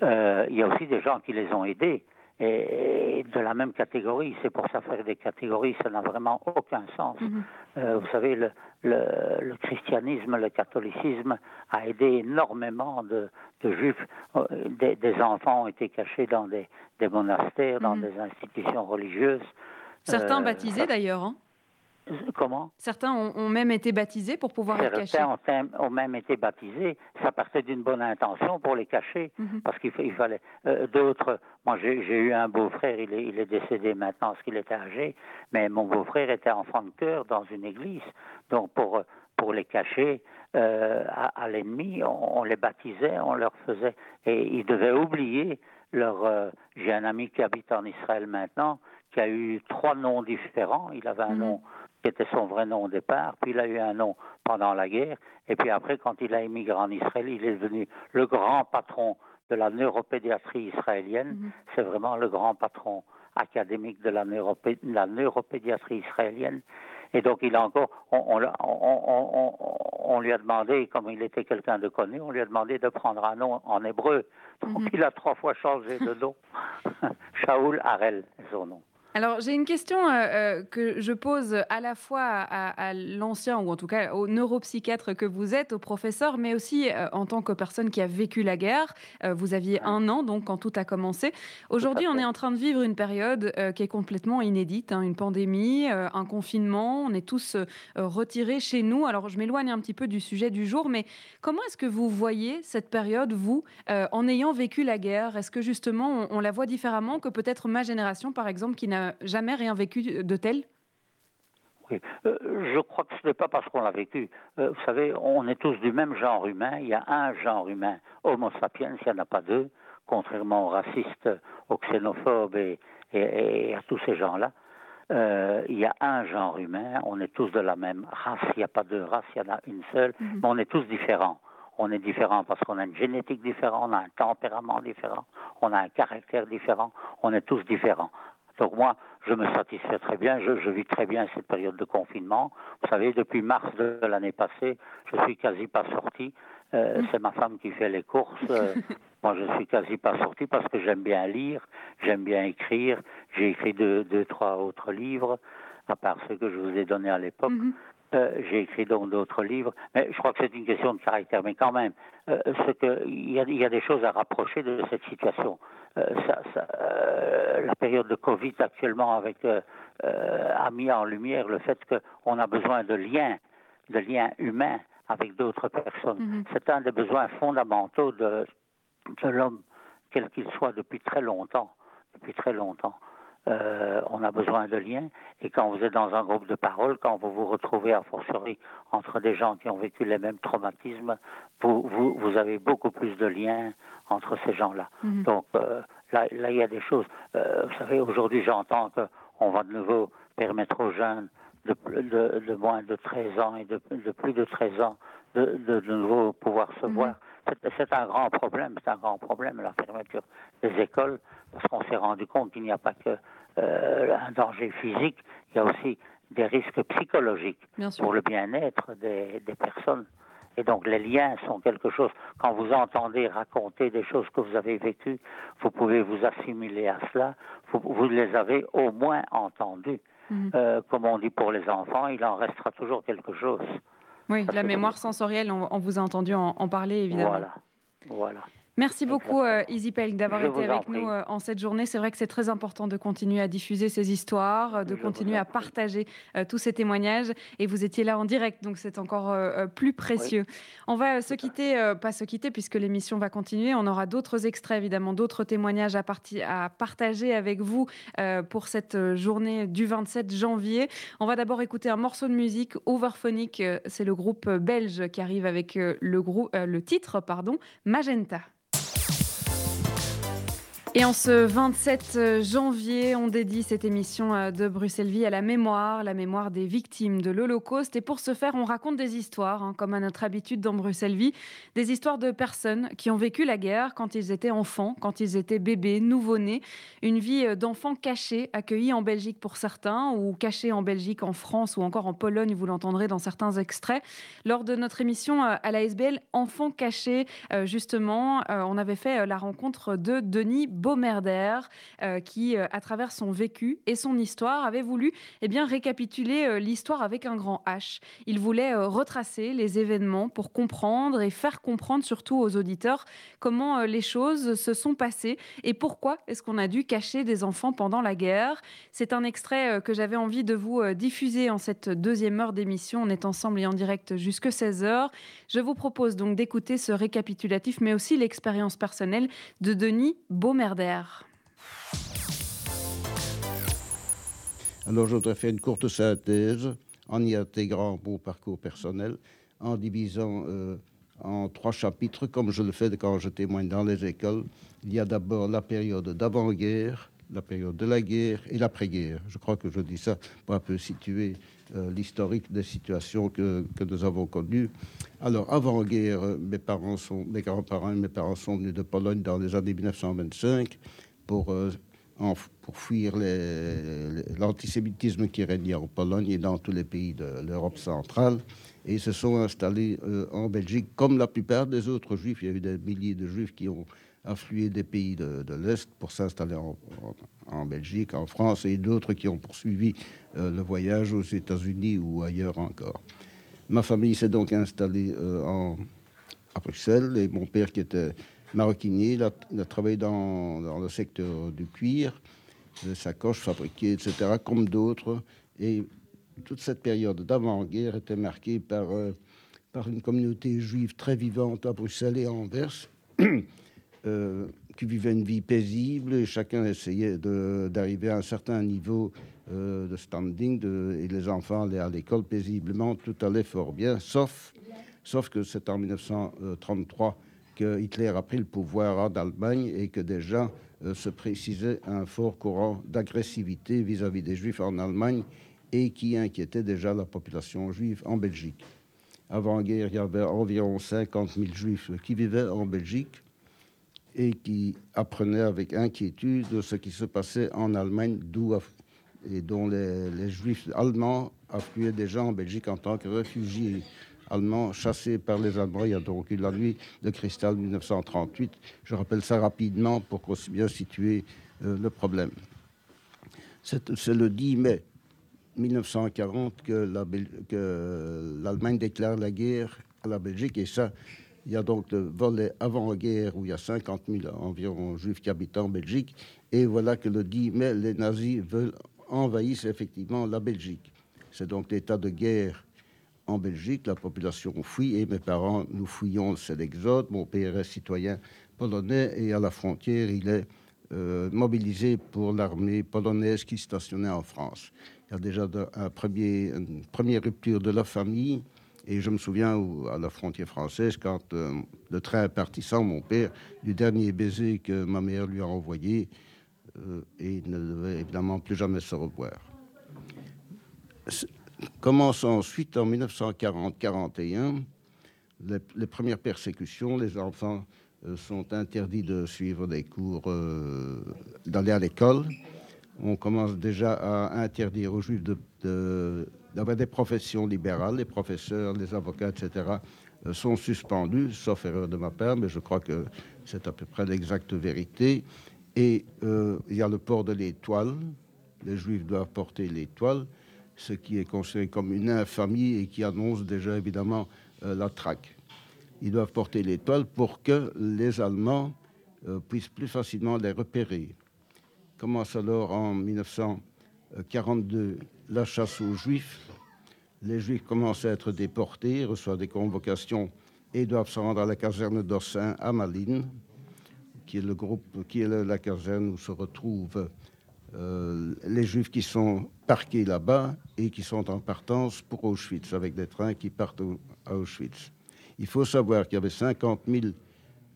il y a aussi des gens qui les ont aidés et de la même catégorie. C'est pour ça faire des catégories, ça n'a vraiment aucun sens. Mhm. Euh, vous savez, le, le, christianisme, le catholicisme a aidé énormément de, de juifs. Euh, des, des, enfants ont été cachés dans des, des monastères, dans mhm. des institutions religieuses. Certains euh, baptisés d'ailleurs. Hein Comment? Certains ont, même été baptisés pour pouvoir les cacher. Certains ont, même été baptisés. Ça partait d'une bonne intention pour les cacher, mhm. parce qu'il fallait. Euh, d'autres. Moi, j'ai eu un beau-frère. Il est, il est décédé maintenant parce qu'il était âgé, mais mon beau-frère était enfant de cœur dans une église. Donc pour pour les cacher euh, à, l'ennemi, on, les baptisait, on leur faisait, et ils devaient oublier leur. Euh, j'ai un ami qui habite en Israël maintenant, qui a eu trois noms différents. Il avait un mhm. nom qui était son vrai nom au départ, puis il a eu un nom pendant la guerre, et puis après, quand il a émigré en Israël, il est devenu le grand patron de la neuropédiatrie israélienne. Mhm. C'est vraiment le grand patron académique de la, la neuropédiatrie israélienne. Et donc, il a encore, on, on, lui a demandé, comme il était quelqu'un de connu, on lui a demandé de prendre un nom en hébreu. Donc, mhm. il a trois fois changé de nom. Shaoul Harel, son nom. Alors, j'ai une question euh, euh, que je pose à la fois à, l'ancien, ou en tout cas au neuropsychiatre que vous êtes, au professeur, mais aussi euh, en tant que personne qui a vécu la guerre. vous aviez un an, donc, quand tout a commencé. Aujourd'hui, on est en train de vivre une période qui est complètement inédite, hein, une pandémie, un confinement. On est tous retirés chez nous. Alors, je m'éloigne un petit peu du sujet du jour, mais comment est-ce que vous voyez cette période, vous, en ayant vécu la guerre? Est-ce que justement, on, on la voit différemment que peut-être ma génération, par exemple, qui n'a jamais rien vécu de tel? Oui. Euh, je crois que ce n'est pas parce qu'on l'a vécu. Euh, vous savez, on est tous du même genre humain. Il y a un genre humain, Homo sapiens, il n'y en a pas deux, contrairement aux racistes, aux xénophobes et, et, à tous ces gens-là. Euh, il y a un genre humain, on est tous de la même race, il n'y a pas deux races, il y en a une seule, mhm. mais on est tous différents. On est différents parce qu'on a une génétique différente, on a un tempérament différent, on a un caractère différent, on est tous différents. Donc moi, je me satisfais très bien, je, vis très bien cette période de confinement. Vous savez, depuis mars de l'année passée, je suis quasi pas sorti. Euh, c'est ma femme qui fait les courses. Euh, moi, je suis quasi pas sorti parce que j'aime bien lire, j'aime bien écrire. J'ai écrit deux, deux, trois autres livres, à part ceux que je vous ai donnés à l'époque. Mhm. Euh, j'ai écrit donc d'autres livres, mais je crois que c'est une question de caractère. Mais quand même, il y, y, a des choses à rapprocher de cette situation. Euh, euh, la période de Covid actuellement avec, euh, a mis en lumière le fait qu'on a besoin de liens, de liens humains avec d'autres personnes. Mm-hmm. C'est un des besoins fondamentaux de, de l'homme, quel qu'il soit, depuis très longtemps. Depuis très longtemps. On a besoin de liens. Et quand vous êtes dans un groupe de parole, quand vous vous retrouvez à fortiori entre des gens qui ont vécu les mêmes traumatismes, vous, vous, vous avez beaucoup plus de liens entre ces gens-là. Mhm. Donc euh, là, là, il y a des choses. Euh, vous savez, aujourd'hui, j'entends qu'on va de nouveau permettre aux jeunes de, de, de, moins de 13 ans et de, de plus de 13 ans de, de, nouveau pouvoir se mhm. voir. C'est un grand problème, c'est un grand problème, la fermeture des écoles, parce qu'on s'est rendu compte qu'il n'y a pas que euh, un danger physique, il y a aussi des risques psychologiques pour le bien-être des, des personnes. Et donc les liens sont quelque chose, quand vous entendez raconter des choses que vous avez vécues, vous pouvez vous assimiler à cela, vous, les avez au moins entendues. Mhm. Euh, comme on dit pour les enfants, il en restera toujours quelque chose. Oui, la mémoire sensorielle, on, vous a entendu en, parler évidemment. Voilà, voilà. Merci beaucoup, euh, Izzy Pelk, d'avoir été avec nous euh, en cette journée. C'est vrai que c'est très important de continuer à diffuser ces histoires, euh, de continuer à partager tous ces témoignages. Et vous étiez là en direct, donc c'est encore plus précieux. On va se quitter, pas se quitter, puisque l'émission va continuer. On aura d'autres extraits, évidemment, d'autres témoignages à, à, partager avec vous pour cette journée du 27 janvier. On va d'abord écouter un morceau de musique, Overphonic. C'est le groupe belge qui arrive avec le, le titre pardon, Magenta. Et en ce 27 euh, janvier, on dédie cette émission euh, de Bruxelles Vie à la mémoire, la mémoire des victimes de l'Holocauste. Et pour ce faire, on raconte des histoires, hein, comme à notre habitude dans Bruxelles Vie, des histoires de personnes qui ont vécu la guerre quand ils étaient enfants, quand ils étaient bébés, nouveau-nés. Une vie euh, d'enfants cachés, accueillis en Belgique pour certains, ou cachés en Belgique, en France ou encore en Pologne, vous l'entendrez dans certains extraits. Lors de notre émission à la SBL Enfants cachés, justement, on avait fait la rencontre de Denis Baumerder, euh, qui, euh, à travers son vécu et son histoire, avait voulu eh bien, récapituler euh, l'histoire avec un grand H. Il voulait retracer les événements pour comprendre et faire comprendre surtout aux auditeurs comment les choses se sont passées et pourquoi est-ce qu'on a dû cacher des enfants pendant la guerre. C'est un extrait que j'avais envie de vous diffuser en cette deuxième heure d'émission. On est ensemble et en direct jusque 16h. Je vous propose donc d'écouter ce récapitulatif, mais aussi l'expérience personnelle de Denis Alors, je voudrais faire une courte synthèse en y intégrant mon parcours personnel, en divisant euh, en trois chapitres, comme je le fais quand je témoigne dans les écoles. Il y a d'abord la période d'avant-guerre, la période de la guerre et l'après-guerre. Je crois que je dis ça pour un peu situer l'historique des situations que, que, nous avons connues. Alors, avant-guerre, mes parents sont, mes grands-parents et mes parents sont venus de Pologne dans les années 1925 pour, euh, pour fuir l'antisémitisme qui régnait en Pologne et dans tous les pays de l'Europe centrale. Et se sont installés euh, en Belgique, comme la plupart des autres juifs. Il y a eu des milliers de juifs qui ont afflué des pays de, l'Est pour s'installer en, Belgique, en France, et d'autres qui ont poursuivi euh, le voyage aux États-Unis ou ailleurs encore. Ma famille s'est donc installée euh, à Bruxelles, et mon père, qui était maroquinier, il a, travaillé dans, le secteur du cuir, des sacoches fabriquées, etc., comme d'autres. Et toute cette période d'avant-guerre était marquée par, euh, par une communauté juive très vivante à Bruxelles et à Anvers. Euh, qui vivaient une vie paisible et chacun essayait d'arriver à un certain niveau euh, de standing et les enfants allaient à l'école paisiblement, tout allait fort bien, sauf, sauf que c'est en 1933 que Hitler a pris le pouvoir en Allemagne et que déjà se précisait un fort courant d'agressivité vis-à-vis des Juifs en Allemagne et qui inquiétait déjà la population juive en Belgique. Avant-guerre, il y avait environ 50 000 Juifs qui vivaient en Belgique et qui apprenait avec inquiétude ce qui se passait en Allemagne, d'où et dont les, juifs allemands affluaient déjà en Belgique en tant que réfugiés allemands chassés par les Allemands. Il y a donc eu la nuit de cristal 1938. Je rappelle ça rapidement pour qu'on bien situer euh, le problème. C'est le 10 mai 1940 que l'Allemagne déclare la guerre à la Belgique et ça, il y a donc le volet avant-guerre où il y a 50 000 environ juifs qui habitent en Belgique. Et voilà que le 10 mai, les nazis veulent envahir effectivement la Belgique. C'est donc l'état de guerre en Belgique. La population fuit et mes parents, nous fouillons, c'est l'exode. Mon père est citoyen polonais et à la frontière, il est euh, mobilisé pour l'armée polonaise qui stationnait en France. Il y a déjà une première rupture de la famille et je me souviens à la frontière française, quand euh, le train est parti sans mon père, du dernier baiser que ma mère lui a envoyé, euh, et il ne devait évidemment plus jamais se revoir. Commence ensuite en 1940-41 les, premières persécutions. Les enfants euh, sont interdits de suivre des cours, d'aller à l'école. On commence déjà à interdire aux juifs d'avoir des professions libérales, les professeurs, les avocats, etc., euh, sont suspendus, sauf erreur de ma part, mais je crois que c'est à peu près l'exacte vérité. Et euh, il y a le port de l'étoile. Les juifs doivent porter l'étoile, ce qui est considéré comme une infamie et qui annonce déjà évidemment euh, la traque. Ils doivent porter l'étoile pour que les Allemands puissent plus facilement les repérer. Commence alors en 1942 la chasse aux Juifs. Les Juifs commencent à être déportés, reçoivent des convocations et doivent se rendre à la caserne d'Ossin à Malines, qui est le groupe, qui est la caserne où se retrouvent euh, les Juifs qui sont parqués là-bas et qui sont en partance pour Auschwitz, avec des trains qui partent à Auschwitz. Il faut savoir qu'il y avait 50 000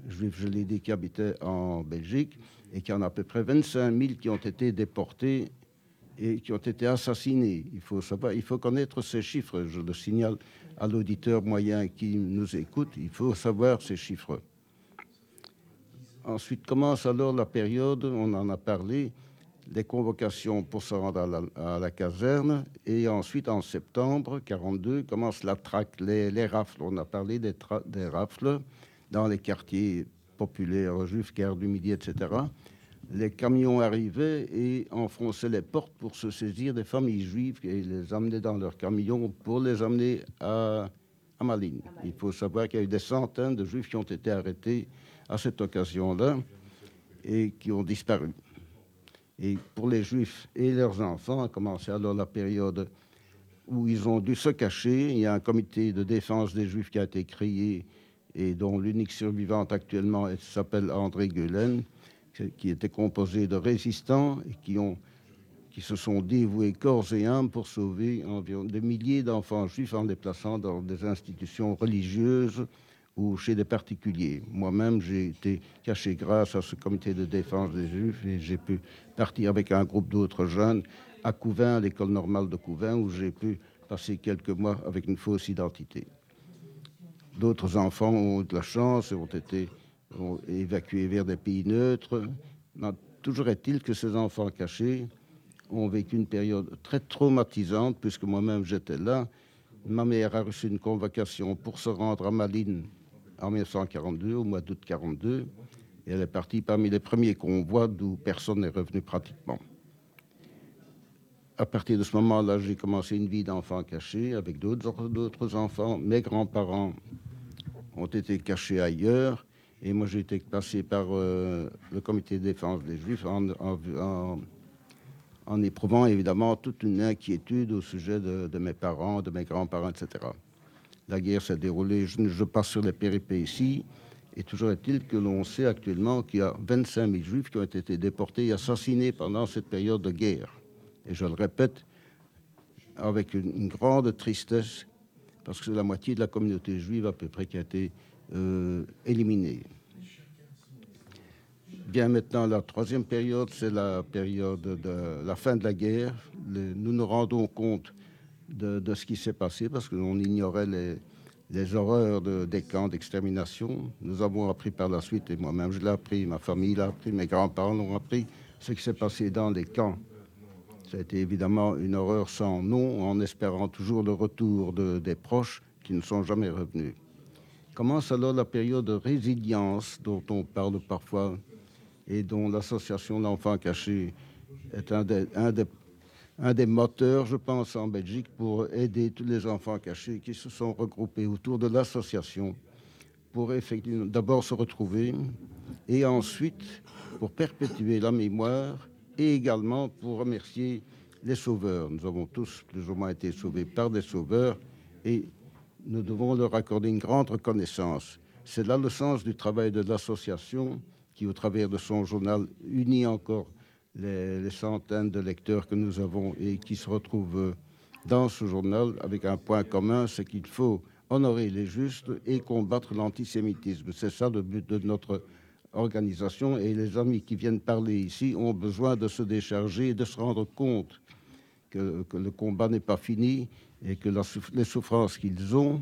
Juifs, je l'ai dit, qui habitaient en Belgique et qu'il y en a à peu près 25 000 qui ont été déportés et qui ont été assassinés. Il faut savoir, il faut connaître ces chiffres. Je le signale à l'auditeur moyen qui nous écoute. Il faut savoir ces chiffres. Ensuite commence alors la période, on en a parlé, des convocations pour se rendre à la, caserne. Et ensuite, en septembre 42, commence la traque, les, rafles. On a parlé des, des, rafles dans les quartiers populaires juifs, guerre du Midi, etc. Les camions arrivaient et enfonçaient les portes pour se saisir des familles juives et les amener dans leurs camions pour les amener à, à Malines. Il faut savoir qu'il y a eu des centaines de juifs qui ont été arrêtés à cette occasion-là et qui ont disparu. Et pour les Juifs et leurs enfants, a commencé alors la période où ils ont dû se cacher. Il y a un comité de défense des Juifs qui a été créé et dont l'unique survivante actuellement s'appelle André Gulen, qui était composé de résistants et qui, se sont dévoués corps et âme pour sauver environ des milliers d'enfants juifs en les plaçant dans des institutions religieuses ou chez des particuliers. Moi-même, j'ai été caché grâce à ce comité de défense des Juifs et j'ai pu partir avec un groupe d'autres jeunes à Couvin, à l'école normale de Couvin, où j'ai pu passer quelques mois avec une fausse identité. D'autres enfants ont eu de la chance et ont été évacués vers des pays neutres. toujours est-il que ces enfants cachés ont vécu une période très traumatisante, puisque moi-même j'étais là. Ma mère a reçu une convocation pour se rendre à Malines en 1942, au mois d'août 42, et elle est partie parmi les premiers convois d'où personne n'est revenu pratiquement. À partir de ce moment-là, j'ai commencé une vie d'enfant caché avec d'autres enfants. Mes grands-parents ont été cachés ailleurs, et moi j'ai été passé par euh, le comité de défense des Juifs en, éprouvant évidemment toute une inquiétude au sujet de, de mes parents, de mes grands-parents, etc. La guerre s'est déroulée, je, je passe sur les péripéties, et toujours est-il que l'on sait actuellement qu'il y a 25 000 juifs qui ont été déportés et assassinés pendant cette période de guerre. Et je le répète avec une, grande tristesse, parce que c'est la moitié de la communauté juive à peu près qui a été euh, éliminée. Bien maintenant, la troisième période, c'est la période de la fin de la guerre. nous nous rendons compte de, ce qui s'est passé parce qu'on ignorait les, horreurs des camps d'extermination. Nous avons appris par la suite, et moi-même je l'ai appris, ma famille l'a appris, mes grands-parents l'ont appris, ce qui s'est passé dans les camps. Ça a été évidemment une horreur sans nom, en espérant toujours le retour des proches qui ne sont jamais revenus. Commence alors la période de résilience dont on parle parfois et dont l'association d'enfants cachés est un des, un des un des moteurs, je pense, en Belgique pour aider tous les enfants cachés qui se sont regroupés autour de l'association pour effectivement d'abord se retrouver et ensuite pour perpétuer la mémoire et également pour remercier les sauveurs. Nous avons tous plus ou moins été sauvés par des sauveurs et nous devons leur accorder une grande reconnaissance. C'est là le sens du travail de l'association qui, au travers de son journal, unit encore les, centaines de lecteurs que nous avons et qui se retrouvent dans ce journal avec un point commun, c'est qu'il faut honorer les justes et combattre l'antisémitisme. C'est ça le but de notre organisation et les amis qui viennent parler ici ont besoin de se décharger et de se rendre compte que, le combat n'est pas fini et que les souffrances qu'ils ont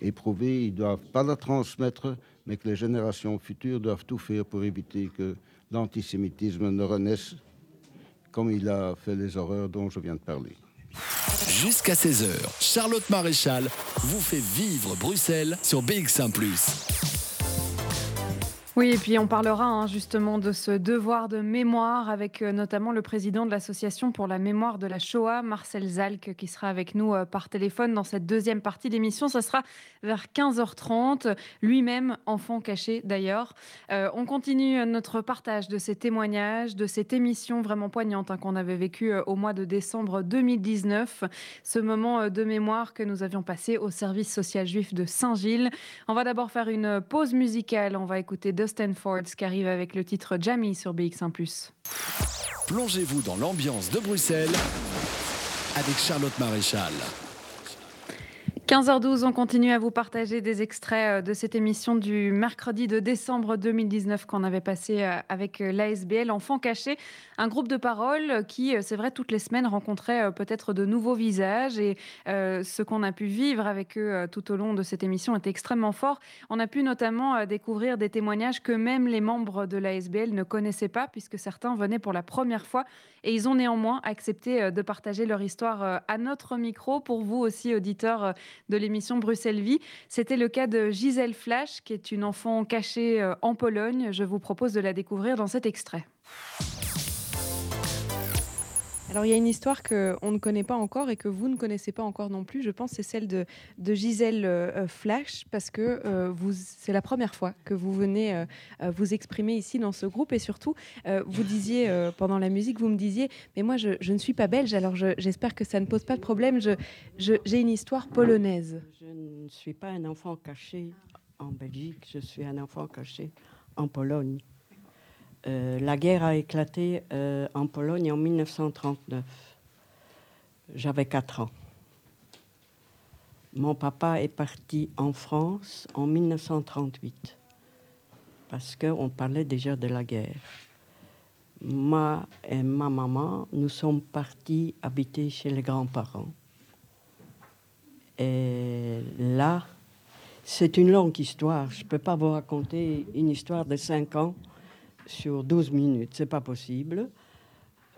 éprouvées, ils ne doivent pas la transmettre, mais que les générations futures doivent tout faire pour éviter que l'antisémitisme ne renaisse comme il a fait les horreurs dont je viens de parler. Jusqu'à 16h, Charlotte Maréchal vous fait vivre Bruxelles sur BX1 ⁇ Oui, et puis on parlera hein, justement de ce devoir de mémoire avec euh, notamment le président de l'association pour la mémoire de la Shoah, Marcel Zalk, qui sera avec nous euh, par téléphone dans cette deuxième partie d'émission. Ça sera vers 15h30, lui-même enfant caché d'ailleurs. Euh, on continue notre partage de ces témoignages, de cette émission vraiment poignante hein, qu'on avait vécue au mois de décembre 2019, ce moment de mémoire que nous avions passé au service social juif de Saint-Gilles. On va d'abord faire une pause musicale, on va écouter Stanford qui arrive avec le titre Jamie sur BX1 ⁇ Plongez-vous dans l'ambiance de Bruxelles avec Charlotte Maréchal. 15h12, on continue à vous partager des extraits euh, de cette émission du mercredi de décembre 2019 qu'on avait passé euh, avec euh, l'ASBL Enfants Cachés, un groupe de parole qui, c'est vrai, toutes les semaines rencontrait peut-être de nouveaux visages et ce qu'on a pu vivre avec eux tout au long de cette émission était extrêmement fort. On a pu notamment découvrir des témoignages que même les membres de l'ASBL ne connaissaient pas puisque certains venaient pour la première fois et ils ont néanmoins accepté de partager leur histoire à notre micro pour vous aussi, auditeurs de l'émission Bruxelles Vie. C'était le cas de Gisèle Flash, qui est une enfant cachée euh, en Pologne. Je vous propose de la découvrir dans cet extrait. Alors il y a une histoire qu'on ne connaît pas encore et que vous ne connaissez pas encore non plus, je pense, c'est celle de, Gisèle euh, euh, Flash, parce que euh, c'est la première fois que vous venez vous exprimer ici dans ce groupe et surtout, vous disiez pendant la musique, vous me disiez, mais moi je, ne suis pas belge, alors j'espère que ça ne pose pas de problème, j'ai une histoire polonaise. Je ne suis pas un enfant caché en Belgique, je suis un enfant caché en Pologne. Euh, la guerre a éclaté euh, en Pologne en 1939. J'avais 4 ans. Mon papa est parti en France en 1938 parce qu'on parlait déjà de la guerre. Moi et ma maman, nous sommes partis habiter chez les grands-parents. Et là, c'est une longue histoire. Je ne peux pas vous raconter une histoire de 5 ans sur 12 minutes, c'est pas possible.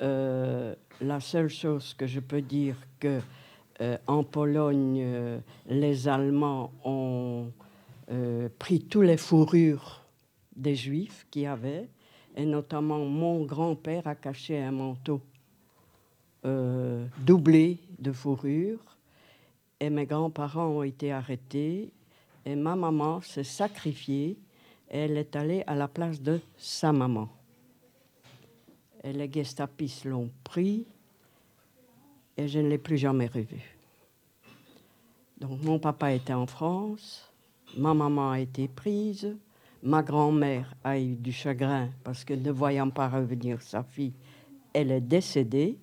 Euh, la seule chose que je peux dire que euh, en Pologne, euh, les Allemands ont pris tous les fourrures des Juifs qui avaient, et notamment mon grand-père a caché un manteau doublé de fourrure, et mes grands-parents ont été arrêtés, et ma maman s'est sacrifiée elle est allée à la place de sa maman. Et les gestapis l'ont pris et je ne l'ai plus jamais revu. Donc mon papa était en France, ma maman a été prise, ma grand-mère a eu du chagrin parce que ne voyant pas revenir sa fille, elle est décédée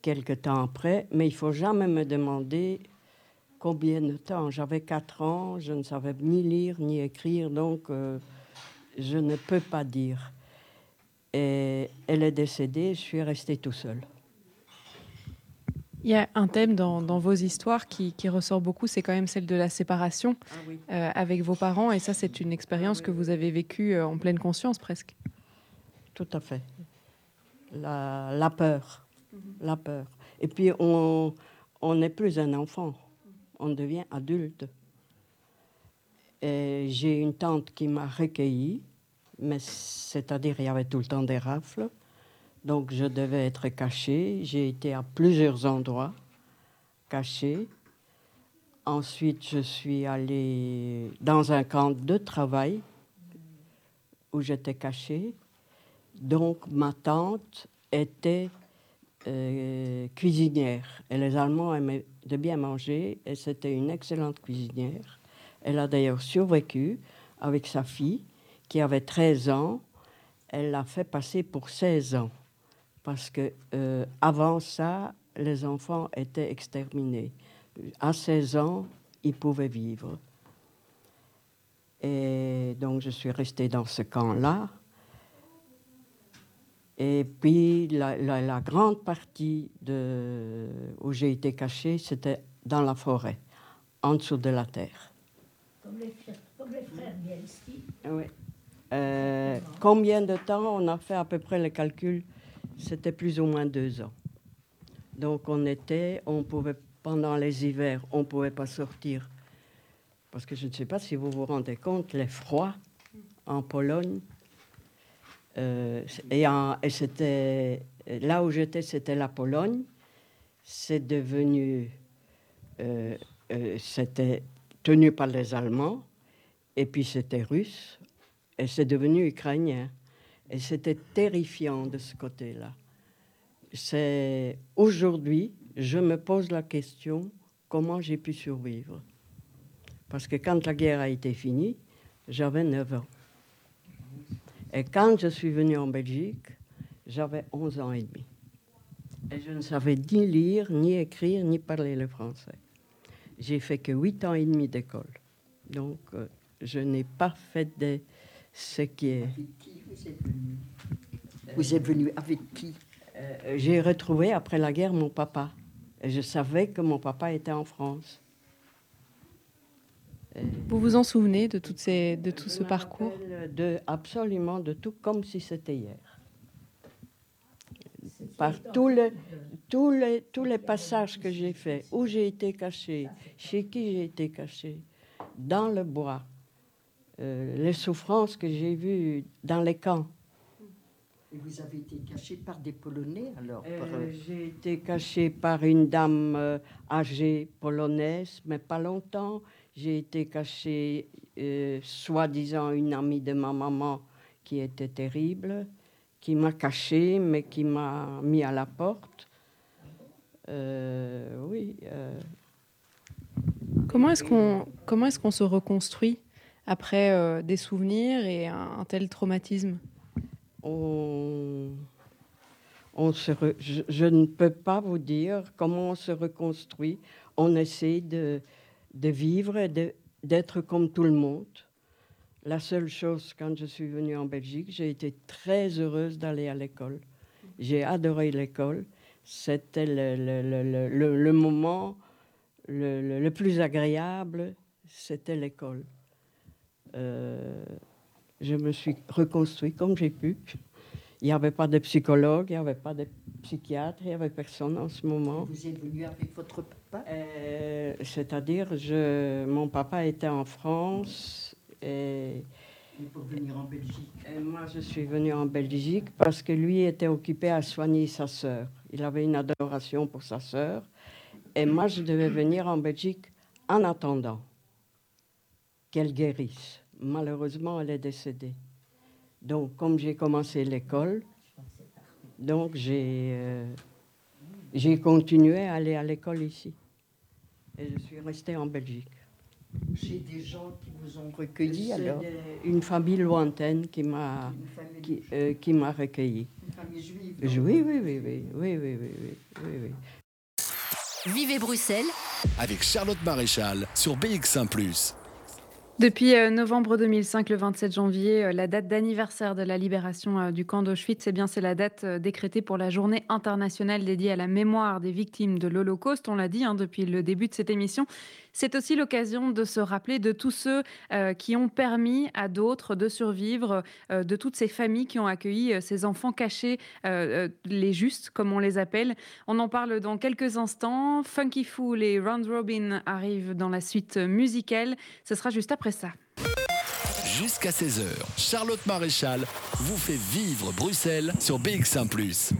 quelque temps après, mais il faut jamais me demander combien de temps? J'avais 4 ans, je ne savais ni lire ni écrire, donc euh, je ne peux pas dire. Et elle est décédée, je suis restée tout seul. Il y a un thème dans, vos histoires qui, ressort beaucoup, c'est quand même celle de la séparation ah euh, avec vos parents. Et ça, c'est une expérience que vous avez vécue euh, en pleine conscience presque. Tout à fait. La, peur. La peur. Et puis, on n'est plus un enfant on devient adulte. J'ai une tante qui m'a recueillie, mais c'est-à-dire il y avait tout le temps des rafles, donc je devais être cachée. J'ai été à plusieurs endroits cachée. Ensuite, je suis allée dans un camp de travail où j'étais cachée. Donc ma tante était euh, cuisinière. Et les Allemands aimaient de bien manger et c'était une excellente cuisinière. Elle a d'ailleurs survécu avec sa fille qui avait 13 ans. Elle l'a fait passer pour 16 ans parce que euh, avant ça, les enfants étaient exterminés. À 16 ans, ils pouvaient vivre. Et donc je suis restée dans ce camp-là. Et puis la, grande partie de, où j'ai été cachée, c'était dans la forêt, en dessous de la terre. Comme les, frères Bielski. Oui. Euh, combien de temps On a fait à peu près le calcul? C'était plus ou moins deux ans. Donc on était, on pouvait pendant les hivers, on ne pouvait pas sortir parce que je ne sais pas si vous vous rendez compte, les froids en Pologne. Euh, et, c'était là où j'étais, c'était la Pologne. C'est devenu, euh, euh, c'était tenu par les Allemands, et puis c'était russe, et c'est devenu ukrainien. Et c'était terrifiant de ce côté-là. C'est aujourd'hui, je me pose la question comment j'ai pu survivre? Parce que quand la guerre a été finie, j'avais 9 ans. Et quand je suis venu en Belgique, j'avais 11 ans et demi. Et je ne savais ni lire, ni écrire, ni parler le français. J'ai fait que 8 ans et demi d'école. Donc, euh, je n'ai pas fait de ce qui est. Avec qui vous êtes venu? Vous êtes venu avec qui? Euh, J'ai retrouvé après la guerre mon papa. Et je savais que mon papa était en France. Vous vous en souvenez de, toutes ces, de tout ce parcours? De, Absolument de tout, comme si c'était hier. Par tous les, tous, les, tous les passages que j'ai faits, où j'ai été caché, chez qui j'ai été caché, dans le bois, euh, les souffrances que j'ai vues dans les camps. Et vous avez été caché par des Polonais alors Euh, euh, J'ai été caché par une dame âgée polonaise, mais pas longtemps. J'ai été caché, euh, soi-disant, une amie de ma maman qui était terrible, qui m'a caché, mais qui m'a mis à la porte. Euh, oui. euh, Comment est-ce qu'on comment est-ce qu'on se reconstruit après des souvenirs et un, un tel traumatisme? On, on se re- je, je ne peux pas vous dire comment on se reconstruit. On essaie de, de vivre d'être comme tout le monde. La seule chose, quand je suis venue en Belgique, j'ai été très heureuse d'aller à l'école. J'ai adoré l'école. C'était le, le- le- le- moment le, plus agréable, c'était l'école. Euh, je me suis reconstruit comme j'ai pu. Il n'y avait pas de psychologue, il n'y avait pas de psychiatre, il n'y avait personne en ce moment. Vous avec votre Euh, C'est-à-dire, je, mon papa était en France et, Et pour venir en Belgique et moi je suis venue en Belgique parce que lui était occupé à soigner sa sœur. Il avait une adoration pour sa sœur et moi je devais venir en Belgique en attendant qu'elle guérisse. Malheureusement, elle est décédée. Donc, comme j'ai commencé l'école, donc j'ai euh, j'ai continué à aller à l'école ici. Et je suis restée en Belgique. J'ai des gens qui vous ont recueilli alors des- une famille lointaine qui m'a qui, euh, qui m'a recueilli. une famille juive Oui, oui, oui, oui, oui, oui, oui, oui, oui, oui. Vivez Bruxelles avec Charlotte Maréchal sur BX1 ⁇ Depuis euh, novembre 2005, le 27 janvier, euh, la date d'anniversaire de la libération euh, du camp d'Auschwitz, eh bien, c'est la date décrétée pour la journée internationale dédiée à la mémoire des victimes de l'Holocauste. On l'a dit hein, depuis le début de cette émission. C'est aussi l'occasion de se rappeler de tous ceux euh, qui ont permis à d'autres de survivre, euh, de toutes ces familles qui ont accueilli euh, ces enfants cachés, les justes, comme on les appelle. On en parle dans quelques instants. Funky Fool et Round Robin arrivent dans la suite musicale. Ce sera juste après ça. Jusqu'à 16h, Charlotte Maréchal vous fait vivre Bruxelles sur BX1 ⁇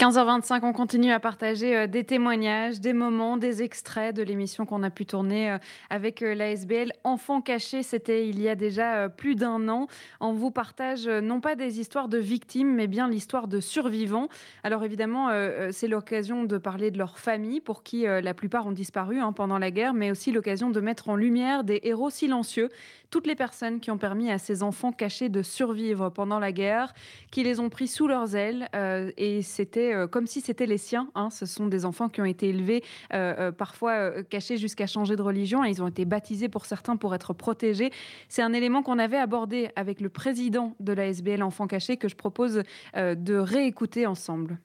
15h25, on continue à partager euh, des témoignages, des moments, des extraits de l'émission qu'on a pu tourner euh, avec euh, la SBL Enfants cachés. C'était il y a déjà plus d'un an. On vous partage non pas des histoires de victimes, mais bien l'histoire de survivants. Alors évidemment, c'est l'occasion de parler de leur famille, pour qui la plupart ont disparu hein, pendant la guerre, mais aussi l'occasion de mettre en lumière des héros silencieux, toutes les personnes qui ont permis à ces enfants cachés de survivre pendant la guerre, qui les ont pris sous leurs ailes. euh, et c'était euh, comme si c'était les siens. hein. Ce sont des enfants qui ont été élevés, euh, parfois cachés jusqu'à changer de religion. Et ils ont été baptisés pour certains pour être protégés. C'est un élément qu'on avait abordé avec le président de la SBL Enfants Cachés que je propose de réécouter ensemble.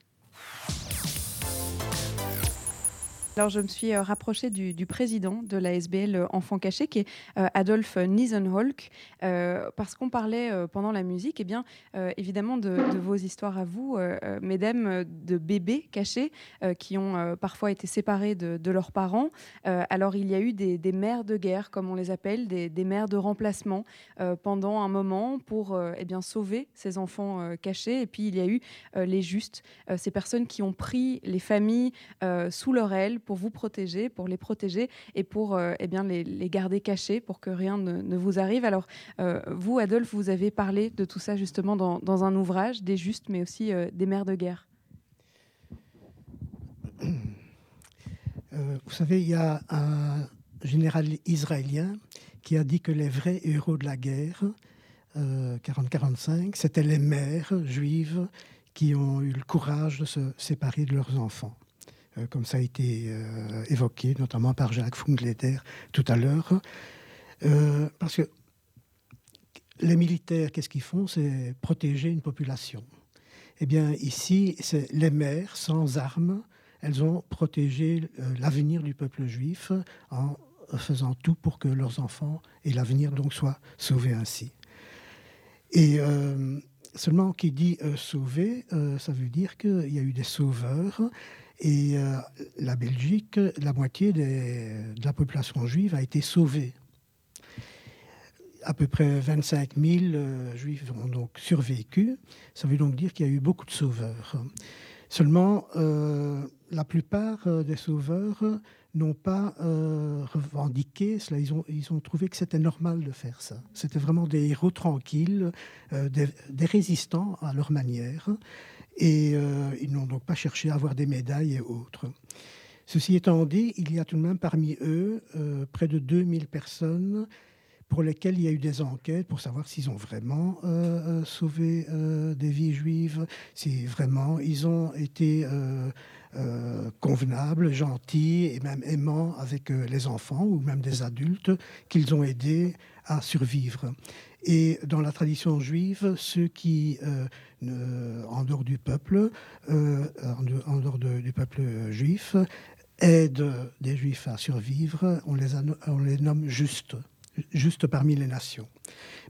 Alors, je me suis euh, rapprochée du, président de la SBL euh, Enfants Cachés, qui est euh, Adolphe Niesenholk, euh, parce qu'on parlait pendant la musique, et bien, évidemment, de, vos histoires à vous, mesdames, de bébés cachés qui ont parfois été séparés de, leurs parents. Alors, il y a eu des, mères de guerre, comme on les appelle, des, mères de remplacement pendant un moment pour eh bien, sauver ces enfants cachés. Et puis, il y a eu les justes, ces personnes qui ont pris les familles sous leur aile pour vous protéger, pour les protéger et pour euh, eh bien, les, garder cachés pour que rien ne, vous arrive. Alors, euh, vous, Adolphe, vous avez parlé de tout ça justement dans, un ouvrage, des justes, mais aussi euh, des mères de guerre. Vous savez, il y a un général israélien qui a dit que les vrais héros de la guerre, euh, 40-45, c'était les mères juives qui ont eu le courage de se séparer de leurs enfants. Euh, comme ça a été euh, évoqué, notamment par Jacques Fungleder tout à l'heure. Euh, parce que les militaires, qu'est-ce qu'ils font? C'est protéger une population. Eh bien, ici, c'est les mères sans armes. Elles ont protégé l'avenir du peuple juif en faisant tout pour que leurs enfants et l'avenir donc soient sauvés ainsi. Et seulement qui dit sauver, ça veut dire qu'il y a eu des sauveurs. Et euh, la Belgique, la moitié de la population juive a été sauvée à peu près 25 000 euh, juifs ont donc survécu. Ça veut donc dire qu'il y a eu beaucoup de sauveurs. Seulement, euh, la plupart euh, des sauveurs n'ont pas revendiqué cela. Ils ont, trouvé que c'était normal de faire ça. C'était vraiment des héros tranquilles, des résistants à leur manière. Et euh, ils n'ont donc pas cherché à avoir des médailles et autres. Ceci étant dit, il y a tout de même parmi eux euh, près de 2000 personnes pour lesquels il y a eu des enquêtes pour savoir s'ils ont vraiment euh, sauvé des vies juives, si vraiment ils ont été convenables, gentils et même aimants avec les enfants ou même des adultes qu'ils ont aidés à survivre. Et dans la tradition juive, ceux qui, euh, en dehors du peuple, euh, en, de- en dehors de- du peuple juif, aident des juifs à survivre, on les, nomme justes juste parmi les nations.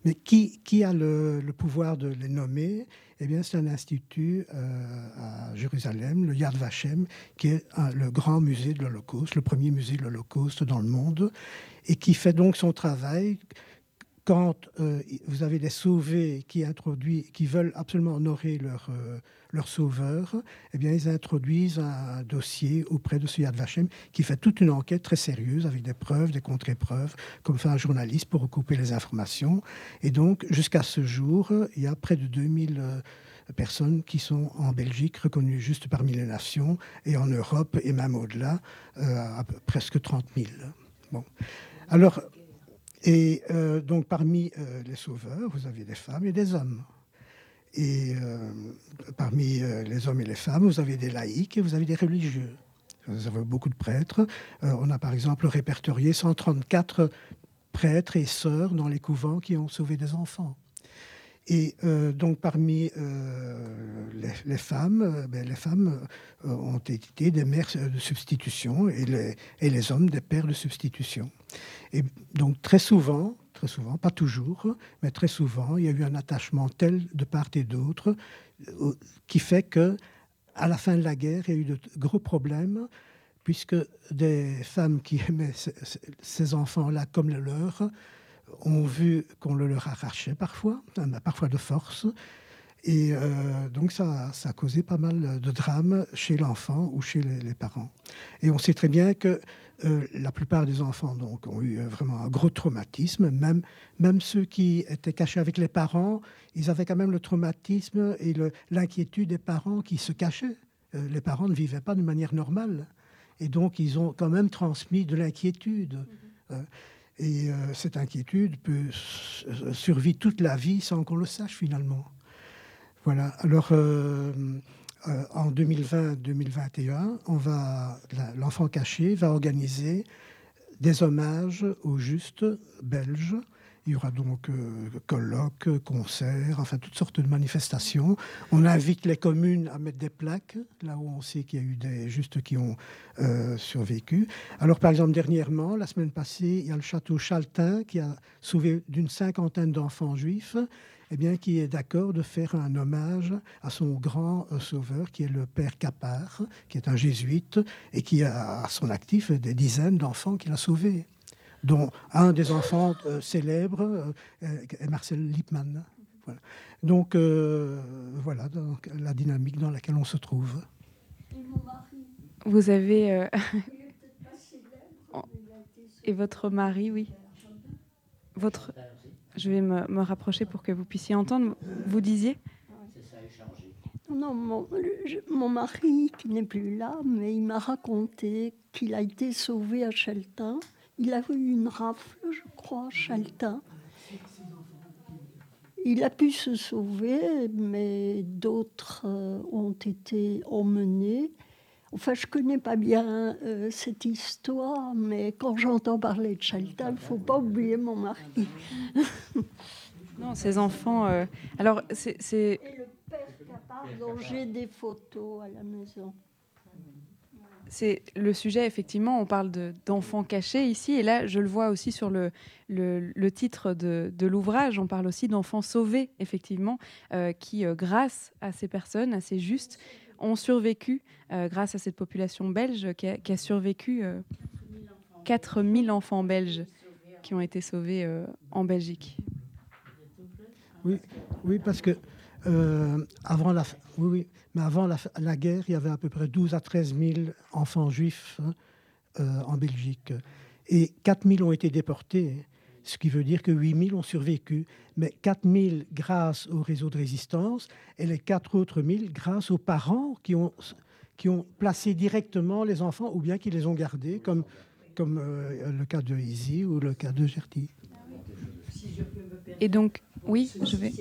Mais qui, a le, pouvoir de les nommer? Eh bien, c'est un institut euh, à Jérusalem, le Yad Vashem, qui est le grand musée de l'Holocauste, le premier musée de l'Holocauste dans le monde, et qui fait donc son travail quand euh, vous avez des sauvés qui, qui veulent absolument honorer leur, euh, leur sauveur, eh bien, ils introduisent un dossier auprès de ce Yad Vashem qui fait toute une enquête très sérieuse avec des preuves, des contre-épreuves, comme fait un journaliste pour recouper les informations. Et donc, jusqu'à ce jour, il y a près de 2000 euh, personnes qui sont en Belgique reconnues juste parmi les nations et en Europe et même au-delà, presque 30 000. Bon. Alors, et euh, donc parmi euh, les sauveurs, vous avez des femmes et des hommes. Et euh, parmi les hommes et les femmes, vous avez des laïcs et vous avez des religieux. Vous avez beaucoup de prêtres. On a par exemple répertorié 134 prêtres et sœurs dans les couvents qui ont sauvé des enfants. Et euh, donc parmi euh, les, les femmes, euh, ben, les femmes ont été des mères de substitution et les, les hommes des pères de substitution. Et donc très souvent, très souvent, pas toujours, mais très souvent, il y a eu un attachement tel de part et d'autre qui fait que à la fin de la guerre, il y a eu de gros problèmes puisque des femmes qui aimaient ce- ce- ces enfants-là comme le leur ont vu qu'on le leur arrachait parfois, hein, parfois de force. Et euh, donc ça, ça a causé pas mal de drames chez l'enfant ou chez les, les parents. Et on sait très bien que euh, la plupart des enfants donc, ont eu euh, vraiment un gros traumatisme. Même, même ceux qui étaient cachés avec les parents, ils avaient quand même le traumatisme et l'inquiétude des parents qui se cachaient. Euh, les parents ne vivaient pas de manière normale. Et donc, ils ont quand même transmis de l'inquiétude. Euh, et euh, cette inquiétude peut s- survivre toute la vie sans qu'on le sache finalement. Voilà. Alors, euh, euh, en 2020-2021, on va, la- l'enfant caché va organiser des hommages aux justes belges Il y aura donc euh, colloques, concerts, enfin toutes sortes de manifestations. On invite les communes à mettre des plaques là où on sait qu'il y a eu des justes qui ont euh, survécu. Alors par exemple dernièrement, la semaine passée, il y a le château Chaltin qui a sauvé d'une cinquantaine d'enfants juifs. Eh bien, qui est d'accord de faire un hommage à son grand euh, sauveur, qui est le père Capard, qui est un jésuite et qui a à son actif des dizaines d'enfants qu'il a sauvés dont un des enfants euh, célèbres euh, est Marcel Lippmann. Donc euh, voilà la dynamique dans laquelle on se trouve. Vous avez... Et votre mari, oui. Votre... Je vais me, me, rapprocher pour que vous puissiez entendre. Vous disiez Non, mon, mon, mari, qui n'est plus là, mais il m'a raconté qu'il a été sauvé à Cheltin il a eu une rafle, je crois, Chaltin. Il a pu se sauver, mais d'autres euh, ont été emmenés. Enfin, je connais pas bien euh, cette histoire, mais quand j'entends parler de Chaltin, il ne faut pas oublier mon mari. non, ces enfants. Euh, alors, c'est. Et le père capable dont j'ai des photos à la maison c'est le sujet, effectivement, on parle d'enfants cachés ici, et là, je le vois aussi sur le, le, titre de, de l'ouvrage, on parle aussi d'enfants sauvés, effectivement, euh, qui, euh, grâce à ces personnes, à ces justes, ont survécu, euh, grâce à cette population belge qui a, qui a survécu 4000 enfants belges qui ont été sauvés en Belgique. Oui, oui parce que avant la, oui, oui, mais avant la, guerre, il y avait à peu près 12 à 13 000 enfants juifs hein, euh, en Belgique. Et 4 000 ont été déportés, ce qui veut dire que 8 000 ont survécu. Mais 4 000 grâce au réseau de résistance et les 4 autres 000 grâce aux parents qui ont, qui ont placé directement les enfants ou bien qui les ont gardés, comme, comme euh, le cas de Izzy ou le cas de Gertie. Et donc, oui, je vais.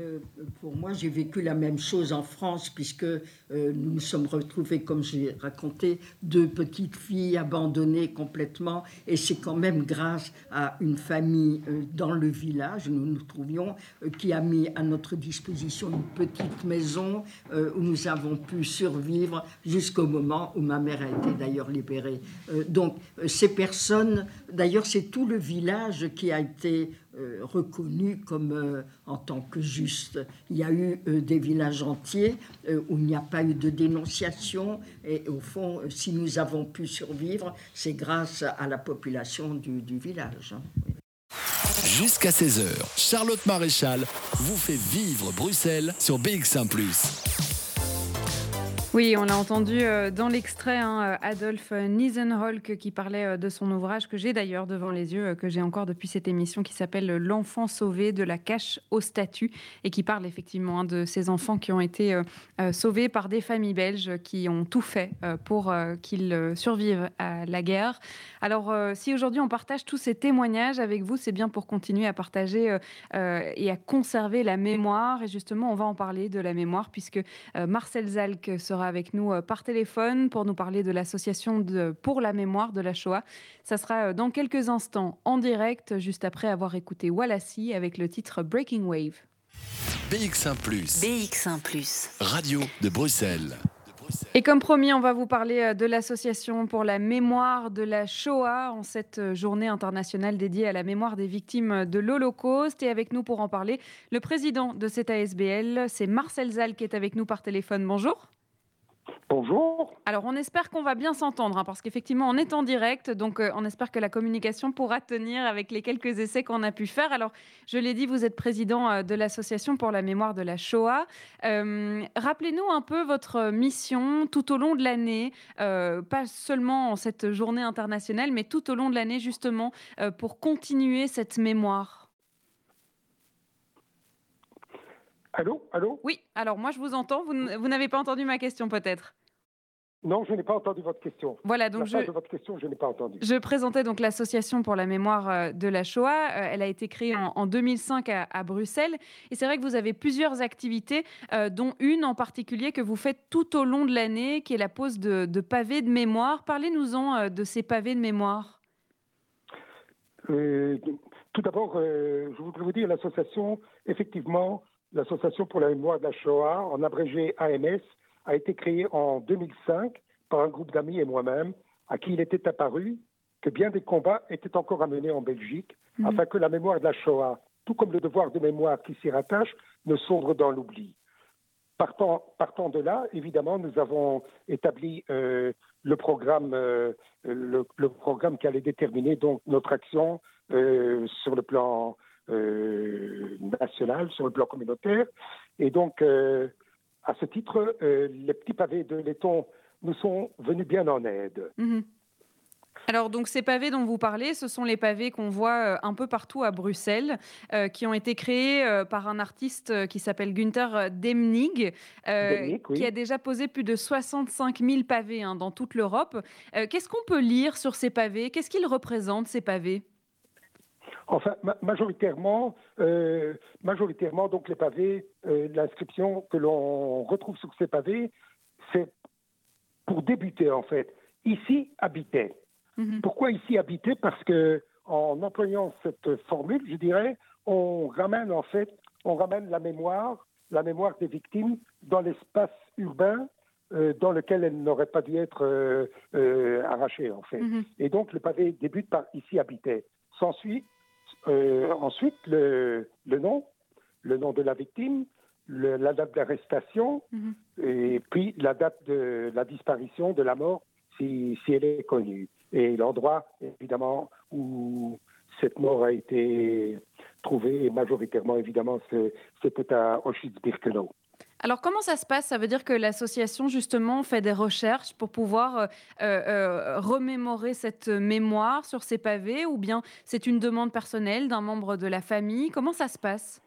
Euh, pour moi, j'ai vécu la même chose en France, puisque euh, nous nous sommes retrouvés, comme j'ai raconté, deux petites filles abandonnées complètement. Et c'est quand même grâce à une famille euh, dans le village, nous nous trouvions, qui a mis à notre disposition une petite maison où nous avons pu survivre jusqu'au moment où ma mère a été d'ailleurs libérée. donc, ces personnes, d'ailleurs, c'est tout le village qui a été euh, reconnu comme euh, en tant que juste. Il y a eu euh, des villages entiers où il n'y a pas eu de dénonciation et au fond, si nous avons pu survivre, c'est grâce à la population du, du village. Jusqu'à 16h, Charlotte Maréchal vous fait vivre Bruxelles sur BX1 ⁇ oui, on l'a entendu euh, dans l'extrait, hein, euh, Adolphe Niesenholk qui parlait euh, de son ouvrage que j'ai d'ailleurs devant les yeux, que j'ai encore depuis cette émission qui s'appelle L'enfant sauvé de la cache au statut et qui parle effectivement hein, de ces enfants qui ont été sauvés par des familles belges qui ont tout fait pour qu'ils survivent à la guerre. Alors, si aujourd'hui on partage tous ces témoignages avec vous, c'est bien pour continuer à partager et à conserver la mémoire. Et justement, on va en parler de la mémoire puisque Marcel Zalk sera avec nous euh, par téléphone pour nous parler de l'association pour la mémoire de la Shoah. Ça sera euh, dans quelques instants en direct, juste après avoir écouté Wallassi avec le titre Breaking Wave. BX1 ⁇ BX1 ⁇ Radio de Bruxelles. Et comme promis, on va vous parler euh, de l'association pour la mémoire de la Shoah en cette journée internationale dédiée à la mémoire des victimes de l'Holocauste. Et avec nous pour en parler, le président de cette ASBL, c'est Marcel Zal qui est avec nous par téléphone. Bonjour. Bonjour. Alors, on espère qu'on va bien s'entendre, hein, parce qu'effectivement, on est en direct, donc euh, on espère que la communication pourra tenir avec les quelques essais qu'on a pu faire. Alors, je l'ai dit, vous êtes président euh, de l'Association pour la mémoire de la Shoah. Euh, rappelez-nous un peu votre mission tout au long de l'année, pas seulement en cette journée internationale, mais tout au long de l'année, justement, pour continuer cette mémoire. Allô? Allô? Oui, alors moi je vous entends. Vous, n'avez pas entendu ma question peut-être? Non, je n'ai pas entendu votre question. Voilà, donc je, de votre question, je n'ai pas entendu. Je présentais donc l'association pour la mémoire euh, de la Shoah. Euh, elle a été créée en, 2005 à, Bruxelles. Et c'est vrai que vous avez plusieurs activités, euh, dont une en particulier que vous faites tout au long de l'année, qui est la pose de, pavés de mémoire. Parlez-nous-en de ces pavés de mémoire. Euh, tout d'abord, je voudrais vous dire, l'association, effectivement, l'Association pour la mémoire de la Shoah, en abrégé AMS, a été créée en 2005 par un groupe d'amis et moi-même, à qui il était apparu que bien des combats étaient encore à mener en Belgique, Mhm. afin que la mémoire de la Shoah, tout comme le devoir de mémoire qui s'y rattache, ne sombre dans l'oubli. Partant, partant de là, évidemment, nous avons établi euh, le programme, euh, le, le programme qui allait déterminer donc notre action euh, sur le plan national, sur le plan communautaire. Et donc, à ce titre, euh, les petits pavés de laiton nous sont venus bien en aide. Mhm. Alors, donc, ces pavés dont vous parlez, ce sont les pavés qu'on voit euh, un peu partout à Bruxelles, euh, qui ont été créés euh, par un artiste qui s'appelle Günther Demnig, euh, Demnig, oui. qui a déjà posé plus de 65 000 pavés hein, dans toute l'Europe. Qu'est-ce qu'on peut lire sur ces pavés? Qu'est-ce qu'ils représentent, ces pavés? Enfin, ma- majoritairement, euh, majoritairement, donc les pavés, euh, l'inscription que l'on retrouve sur ces pavés, c'est pour débuter en fait. Ici habitait. Pourquoi ici habiter? Parce que en employant cette formule, je dirais, on ramène en fait, on ramène la mémoire, la mémoire des victimes dans l'espace urbain euh, dans lequel elle n'aurait pas dû être euh, euh, arrachée en fait. Mhm. Et donc le pavé débute par ici habitait. S'ensuit euh, ensuite le, le nom, le nom de la victime, le- la date d'arrestation, Mhm. et puis la date de la disparition, de la mort, si, si elle est connue. Et l'endroit, évidemment, où cette mort a été trouvée, majoritairement, évidemment, c'était à Auschwitz-Birkenau. Alors, comment ça se passe? Ça veut dire que l'association, justement, fait des recherches pour pouvoir euh, euh, remémorer cette mémoire sur ces pavés ou bien c'est une demande personnelle d'un membre de la famille? Comment ça se passe?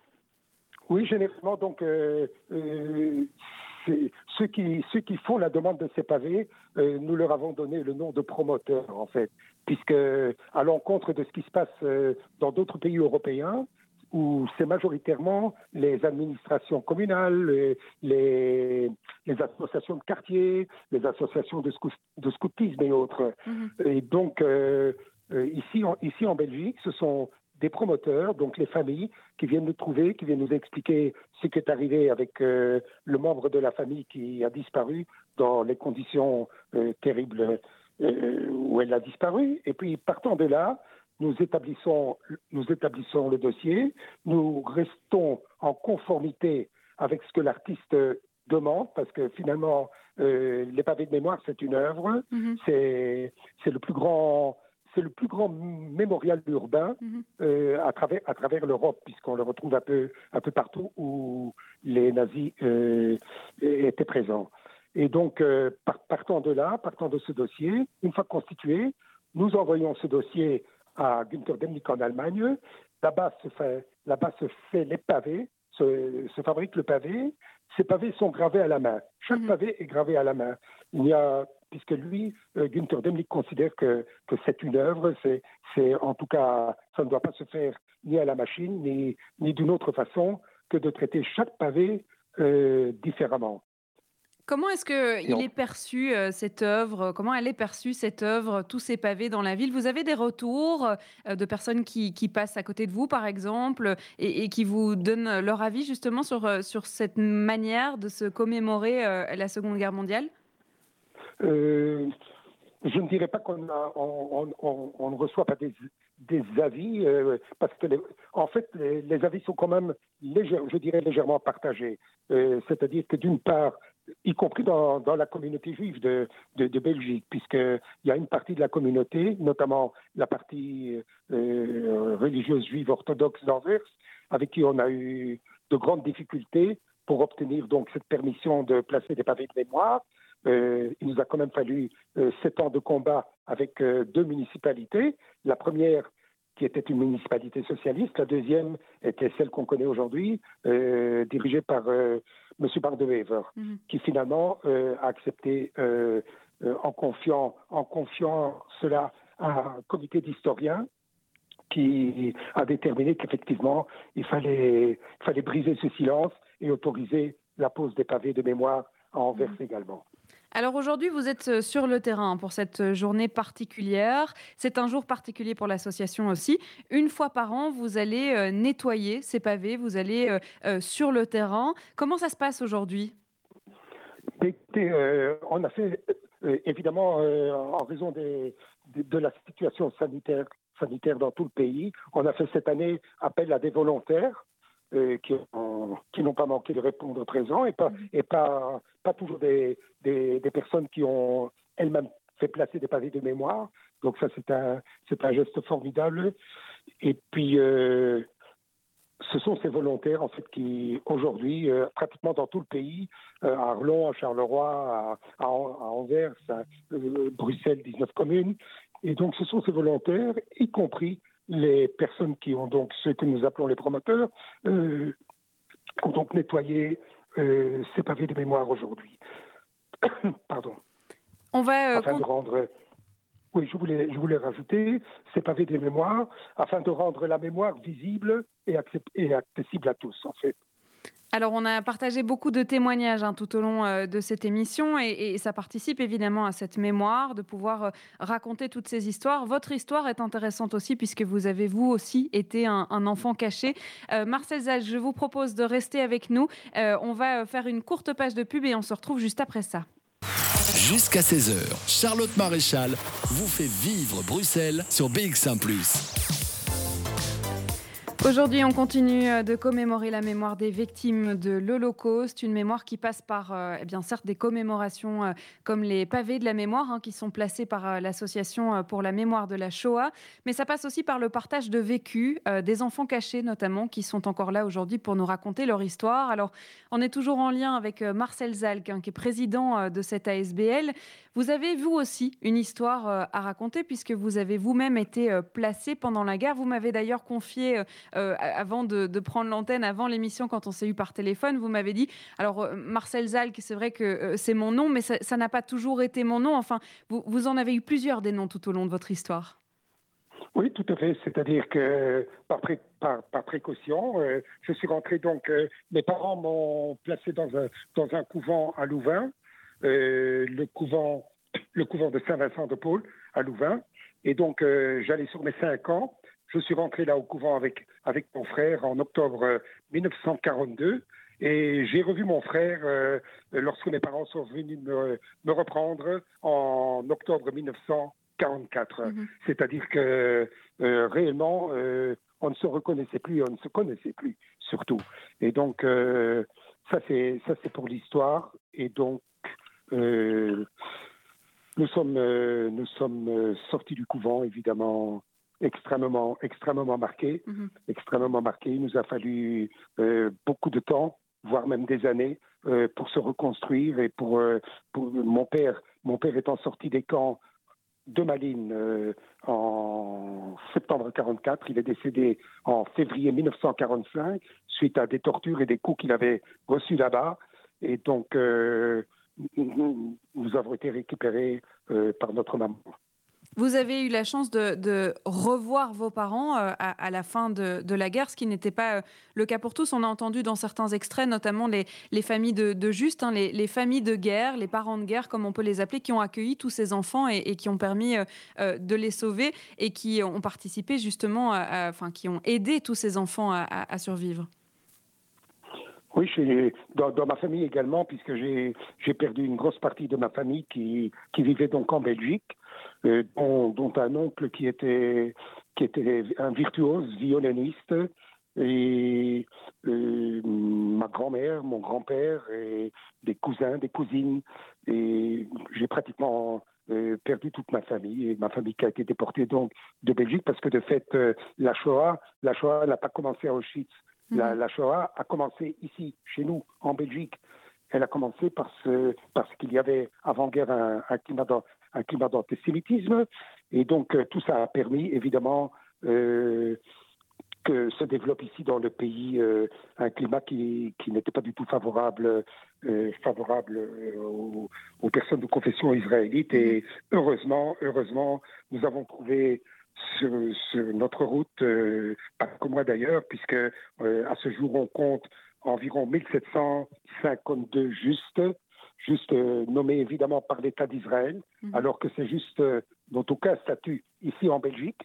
Oui, généralement, donc, euh, euh, ceux, qui, ceux qui font la demande de ces pavés, euh, nous leur avons donné le nom de promoteurs, en fait, puisque à l'encontre de ce qui se passe euh, dans d'autres pays européens, où c'est majoritairement les administrations communales, les, les, les associations de quartier, les associations de, scou- de scoutisme et autres. Et donc, euh, euh, ici, en, ici en Belgique, ce sont des promoteurs, donc les familles, qui viennent nous trouver, qui viennent nous expliquer ce qui est arrivé avec euh, le membre de la famille qui a disparu dans les conditions euh, terribles où elle a disparu. Et puis, partant de là, nous établissons, nous établissons le dossier, nous restons en conformité avec ce que l'artiste demande, parce que finalement, euh, les pavés de mémoire, c'est une œuvre, c'est c'est le plus grand c'est le plus grand mémorial urbain euh, à travers, à travers l'Europe, puisqu'on le retrouve un peu, un peu partout où les nazis euh, étaient présents. Et donc, euh, par- partant de là, partant de ce dossier, une fois constitué, nous envoyons ce dossier à Günther Demnig en Allemagne. Là-bas se fait, là-bas se fait les pavés, se, se fabrique le pavé. Ces pavés sont gravés à la main. Chaque pavé est gravé à la main. Il y a, puisque lui, euh, Günther Demnig considère que, que c'est une œuvre, c'est, c'est en tout cas, ça ne doit pas se faire ni à la machine, ni, ni d'une autre façon que de traiter chaque pavé euh, différemment. Comment est-ce que Non. il est perçu euh, cette œuvre? Comment elle est perçue cette œuvre Tous ces pavés dans la ville? Vous avez des retours euh, de personnes qui, qui passent à côté de vous, par exemple, et, et qui vous donnent leur avis justement sur euh, sur cette manière de se commémorer euh, la Seconde Guerre mondiale? Euh, je ne dirais pas qu'on a- on, on- on- on ne reçoit pas des, des avis, euh, parce que, les- en fait, les, les avis sont quand même, légère- je dirais, légèrement partagés. Euh, C'est-à-dire que d'une part, y compris dans, la communauté juive de, de, de Belgique, puisqu'il y a une partie de la communauté, notamment la partie euh, religieuse juive orthodoxe d'Anvers, avec qui on a eu de grandes difficultés pour obtenir donc cette permission de placer des pavés de mémoire. Euh, il nous a quand même fallu euh, sept ans de combat avec deux municipalités. La première qui était une municipalité socialiste, la deuxième était celle qu'on connaît aujourd'hui, dirigée par M. Bardewever, qui finalement euh, a accepté euh, euh, en, confiant, en confiant cela à un comité d'historiens qui a déterminé qu'effectivement, il fallait, il fallait briser ce silence et autoriser la pose des pavés de mémoire à Anvers également. Alors aujourd'hui, vous êtes euh, sur le terrain pour cette euh, journée particulière. C'est un jour particulier pour l'association aussi. Une fois par an, vous allez euh, nettoyer ces pavés, vous allez sur le terrain. Comment ça se passe aujourd'hui? On a fait, évidemment, en raison de, la situation sanitaire dans tout le pays, on a fait cette année appel à des volontaires qui, n'ont pas manqué de répondre présent et pas, mm-hmm. et pas, pas toujours des, des, personnes qui ont elles-mêmes fait placer des pavés de mémoire. Donc ça, c'est un, c'est un geste formidable. Et puis, euh, ce sont ces volontaires, en fait, qui, aujourd'hui, euh, pratiquement dans tout le pays, euh, à Arlon, à Charleroi, à, à, Anvers, à Bruxelles, 19 communes, et donc ce sont ces volontaires, y compris les personnes qui ont donc, ce que nous appelons les promoteurs, ont donc nettoyé ces pavés de mémoire aujourd'hui. Pardon. On va. Euh, afin de rendre. Oui, je voulais, je voulais rajouter ces pavés des mémoires afin de rendre la mémoire visible et, et accessible à tous, en fait. Alors, on a partagé beaucoup de témoignages hein, tout au long euh, de cette émission et, ça participe évidemment à cette mémoire, de pouvoir euh, raconter toutes ces histoires. Votre histoire est intéressante aussi puisque vous avez vous aussi été un, enfant caché. Euh, Marcel Zal, je vous propose de rester avec nous. on va faire une courte page de pub et on se retrouve juste après ça. Jusqu'à 16h, Charlotte Maréchal vous fait vivre Bruxelles sur BX1 ⁇ Aujourd'hui, on continue euh, de commémorer la mémoire des victimes de l'Holocauste, une mémoire qui passe par, euh, eh bien, certes, des commémorations euh, comme les pavés de la mémoire, hein, qui sont placés par l'association pour la mémoire de la Shoah, mais ça passe aussi par le partage de vécus, des enfants cachés notamment, qui sont encore là aujourd'hui pour nous raconter leur histoire. Alors, on est toujours en lien avec Marcel Zalk, hein, qui est président de cette ASBL. Vous avez, vous aussi, une histoire euh, à raconter puisque vous avez vous-même été euh, placé pendant la guerre. Vous m'avez d'ailleurs confié, euh, avant de, prendre l'antenne, avant l'émission, quand on s'est eu par téléphone, vous m'avez dit, alors Marcel Zalk, c'est vrai que c'est mon nom, mais ça n'a pas toujours été mon nom. Enfin, vous, en avez eu plusieurs des noms tout au long de votre histoire. Oui, tout à fait. C'est-à-dire que par, précaution, je suis rentré donc. mes parents m'ont placé dans un, couvent à Louvain. Euh, le, couvent, le couvent de Saint-Vincent de Paul à Louvain. Et donc, euh, j'allais sur mes cinq ans. Je suis rentré là au couvent avec, avec mon frère en octobre 1942. Euh, et j'ai revu mon frère lorsque mes parents sont venus me, me reprendre en octobre 1944. Mhm. C'est-à-dire que réellement, on ne se reconnaissait plus, on ne se connaissait plus, surtout. Et donc, ça c'est ça c'est pour l'histoire. Et donc, euh, nous sommes, euh, nous sommes euh, sortis du couvent, évidemment, extrêmement, extrêmement marqués. Mhm. Extrêmement marqués. Il nous a fallu beaucoup de temps, voire même des années, pour se reconstruire et pour, pour, mon père, mon père étant sorti des camps de Malines en septembre 44. Il est décédé en février 1945 suite à des tortures et des coups qu'il avait reçus là-bas. Et donc, nous avons été récupérés euh, par notre maman. Vous avez eu la chance de, revoir vos parents euh, à, la fin de, la guerre, ce qui n'était pas euh, le cas pour tous. On a entendu dans certains extraits, notamment les, familles de, Juste, hein, les, familles de guerre, les parents de guerre, comme on peut les appeler, qui ont accueilli tous ces enfants et, qui ont permis de les sauver et qui ont participé justement, enfin, qui ont aidé tous ces enfants à survivre. Oui, dans, ma famille également, puisque j'ai perdu une grosse partie de ma famille qui, vivait donc en Belgique, euh, dont, dont, un oncle qui était, qui était un virtuose violoniste, et euh, ma grand-mère, mon grand-père, et des cousins, des cousines. Et j'ai pratiquement euh, perdu toute ma famille, et ma famille qui a été déportée donc de Belgique, parce que de fait, la Shoah, la Shoah n'a pas commencé à Auschwitz. La, mhm. Shoah a commencé ici, chez nous, en Belgique. Elle a commencé parce, parce qu'il y avait avant-guerre un, un, climat d'antisémitisme. Et donc, euh, tout ça a permis, évidemment, euh, que se développe ici dans le pays euh, un climat qui, qui n'était pas du tout favorable, favorable aux, personnes de confession israélite. Et heureusement, heureusement, nous avons trouvé sur, notre route, pas comme moi d'ailleurs, puisque à ce jour on compte environ 1752 justes juste nommés évidemment par l'État d'Israël, mhm. alors que c'est juste, dans aucun statut ici en Belgique.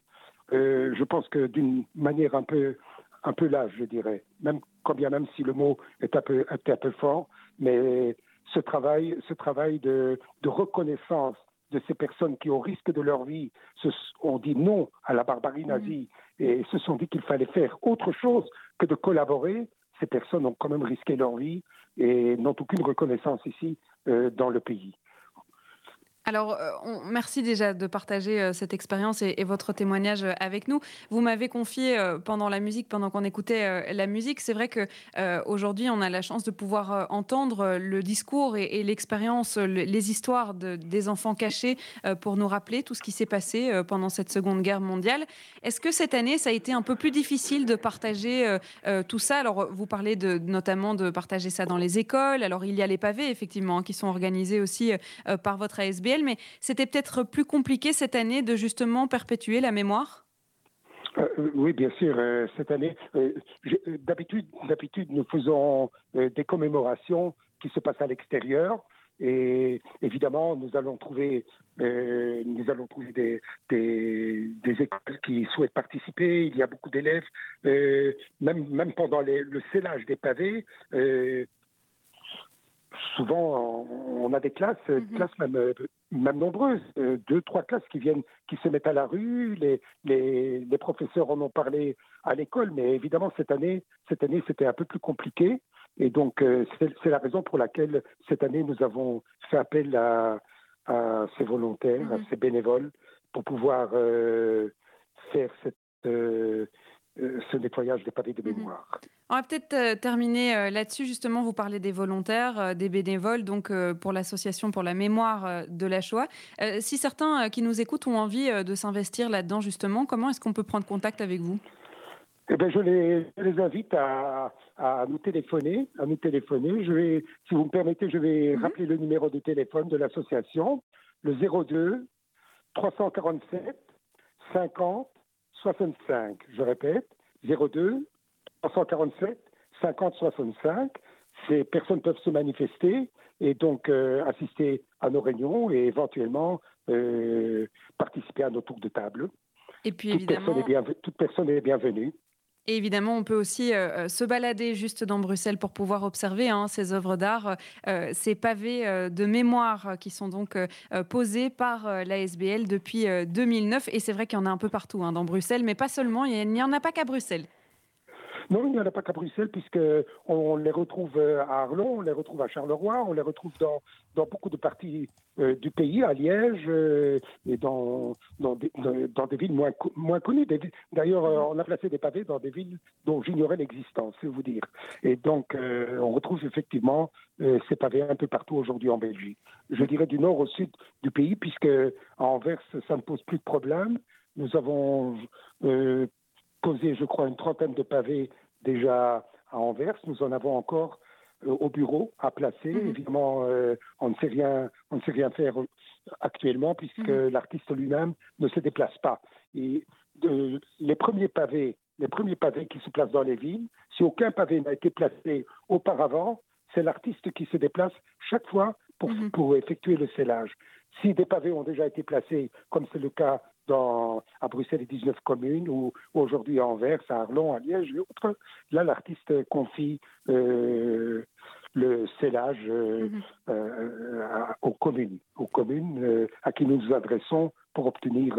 je pense que d'une manière un peu, un peu lâche, je dirais, même quand bien même si le mot est un peu, un peu fort, mais ce travail, ce travail de, de reconnaissance de ces personnes qui, au risque de leur vie, se, ont dit non à la barbarie mhm. nazie et se sont dit qu'il fallait faire autre chose que de collaborer, ces personnes ont quand même risqué leur vie et n'ont aucune reconnaissance ici euh, dans le pays. Alors, euh, merci déjà de partager euh, cette expérience et, votre témoignage euh, avec nous. Vous m'avez confié pendant la musique, pendant qu'on écoutait la musique, c'est vrai que aujourd'hui, on a la chance de pouvoir entendre le discours et, l'expérience, les histoires des enfants cachés pour nous rappeler tout ce qui s'est passé pendant cette Seconde Guerre mondiale. Est-ce que cette année, ça a été un peu plus difficile de partager tout ça? Alors, vous parlez notamment de partager ça dans les écoles. Alors, il y a les pavés, effectivement, qui sont organisés aussi par votre ASBL mais c'était peut-être plus compliqué cette année de justement perpétuer la mémoire? Euh, euh, oui, bien sûr. Euh, cette année, d'habitude, d'habitude, nous faisons des commémorations qui se passent à l'extérieur. Et évidemment, nous allons trouver, nous allons trouver des, des, écoles qui souhaitent participer. Il y a beaucoup d'élèves, même, même pendant le scellage des pavés souvent on a des classes, mhm. classes même, même nombreuses, euh, deux, trois classes qui viennent, qui se mettent à la rue. Les, les, les professeurs en ont parlé à l'école, mais évidemment cette année, cette année c'était un peu plus compliqué. Et donc euh, c'est la raison pour laquelle cette année nous avons fait appel à, à ces volontaires, à mhm. ces bénévoles, pour pouvoir euh, faire cette ce nettoyage des pavés de mhm. mémoire. On va peut-être euh, terminer euh, là-dessus. Justement, vous parlez des volontaires, des bénévoles, donc pour l'association pour la mémoire de la Shoah. si certains qui nous écoutent ont envie de s'investir là-dedans, justement, comment est-ce qu'on peut prendre contact avec vous? Eh bien, je les, les invite à, à, nous téléphoner, à nous téléphoner. Je vais, si vous me permettez, je vais mhm. rappeler le numéro de téléphone de l'association, le 02 347 50 65. Je répète, 02 347 50 65. Ces personnes peuvent se manifester et donc euh, assister à nos réunions et éventuellement euh, participer à nos tours de table. Et puis évidemment, toute personne est bienvenue. Et évidemment, on peut aussi euh, euh, se balader juste dans Bruxelles pour pouvoir observer hein, ces œuvres d'art, euh, ces pavés de mémoire qui sont donc posés par l'ASBL depuis 2009. Et c'est vrai qu'il y en a un peu partout hein, dans Bruxelles, mais pas seulement, il n'y en a pas qu'à Bruxelles. Non, il n'y en a pas qu'à Bruxelles, puisqu'on les retrouve à Arlon, on les retrouve à Charleroi, on les retrouve dans, dans beaucoup de parties euh, du pays, à Liège euh, et dans, dans, des, dans, des villes moins, moins connues. D'ailleurs, euh, on a placé des pavés dans des villes dont j'ignorais l'existence, c'est vous dire. Et donc, on retrouve effectivement ces pavés un peu partout aujourd'hui en Belgique. Je dirais du nord au sud du pays, puisque à Anvers, ça ne pose plus de problème. Nous avons posé, je crois, une trentaine de pavés déjà à Anvers. Nous en avons encore euh, au bureau à placer. Mhm. Évidemment, euh, on ne sait rien, on ne sait rien faire actuellement puisque mhm. l'artiste lui-même ne se déplace pas. Et les premiers pavés, les premiers pavés qui se placent dans les villes, si aucun pavé n'a été placé auparavant, c'est l'artiste qui se déplace chaque fois pour, mhm. pour effectuer le scellage. Si des pavés ont déjà été placés, comme c'est le cas dans, à Bruxelles et 19 communes, ou, aujourd'hui à Anvers, à Arlon, à Liège et autres. Là, l'artiste confie euh, le scellage euh, mhm. euh, aux communes, aux communes à qui nous nous adressons pour obtenir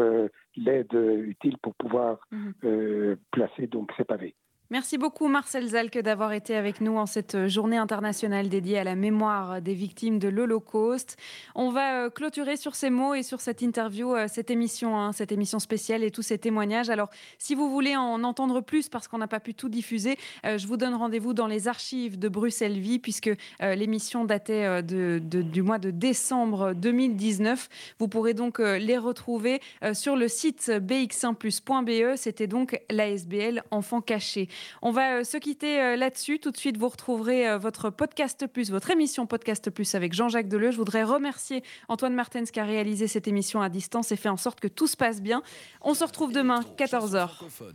l'aide utile pour pouvoir mhm. placer donc ces pavés. Merci beaucoup Marcel Zalke d'avoir été avec nous en cette journée internationale dédiée à la mémoire des victimes de l'Holocauste. On va euh, clôturer sur ces mots et sur cette interview, euh, cette émission, hein, cette émission spéciale et tous ces témoignages. Alors, si vous voulez en entendre plus parce qu'on n'a pas pu tout diffuser, euh, je vous donne rendez-vous dans les archives de Bruxelles Vie puisque l'émission datait du mois de décembre 2019. Vous pourrez donc les retrouver sur le site bx1plus.be. C'était donc l'ASBL Enfants Cachés. On va euh, se quitter euh, là-dessus. Tout de suite, vous retrouverez euh, votre podcast plus, votre émission podcast plus avec Jean-Jacques Deleu. Je voudrais remercier Antoine Martens qui a réalisé cette émission à distance et fait en sorte que tout se passe bien. On se retrouve demain, 14h.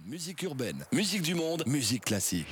Musique urbaine, musique du monde, musique classique.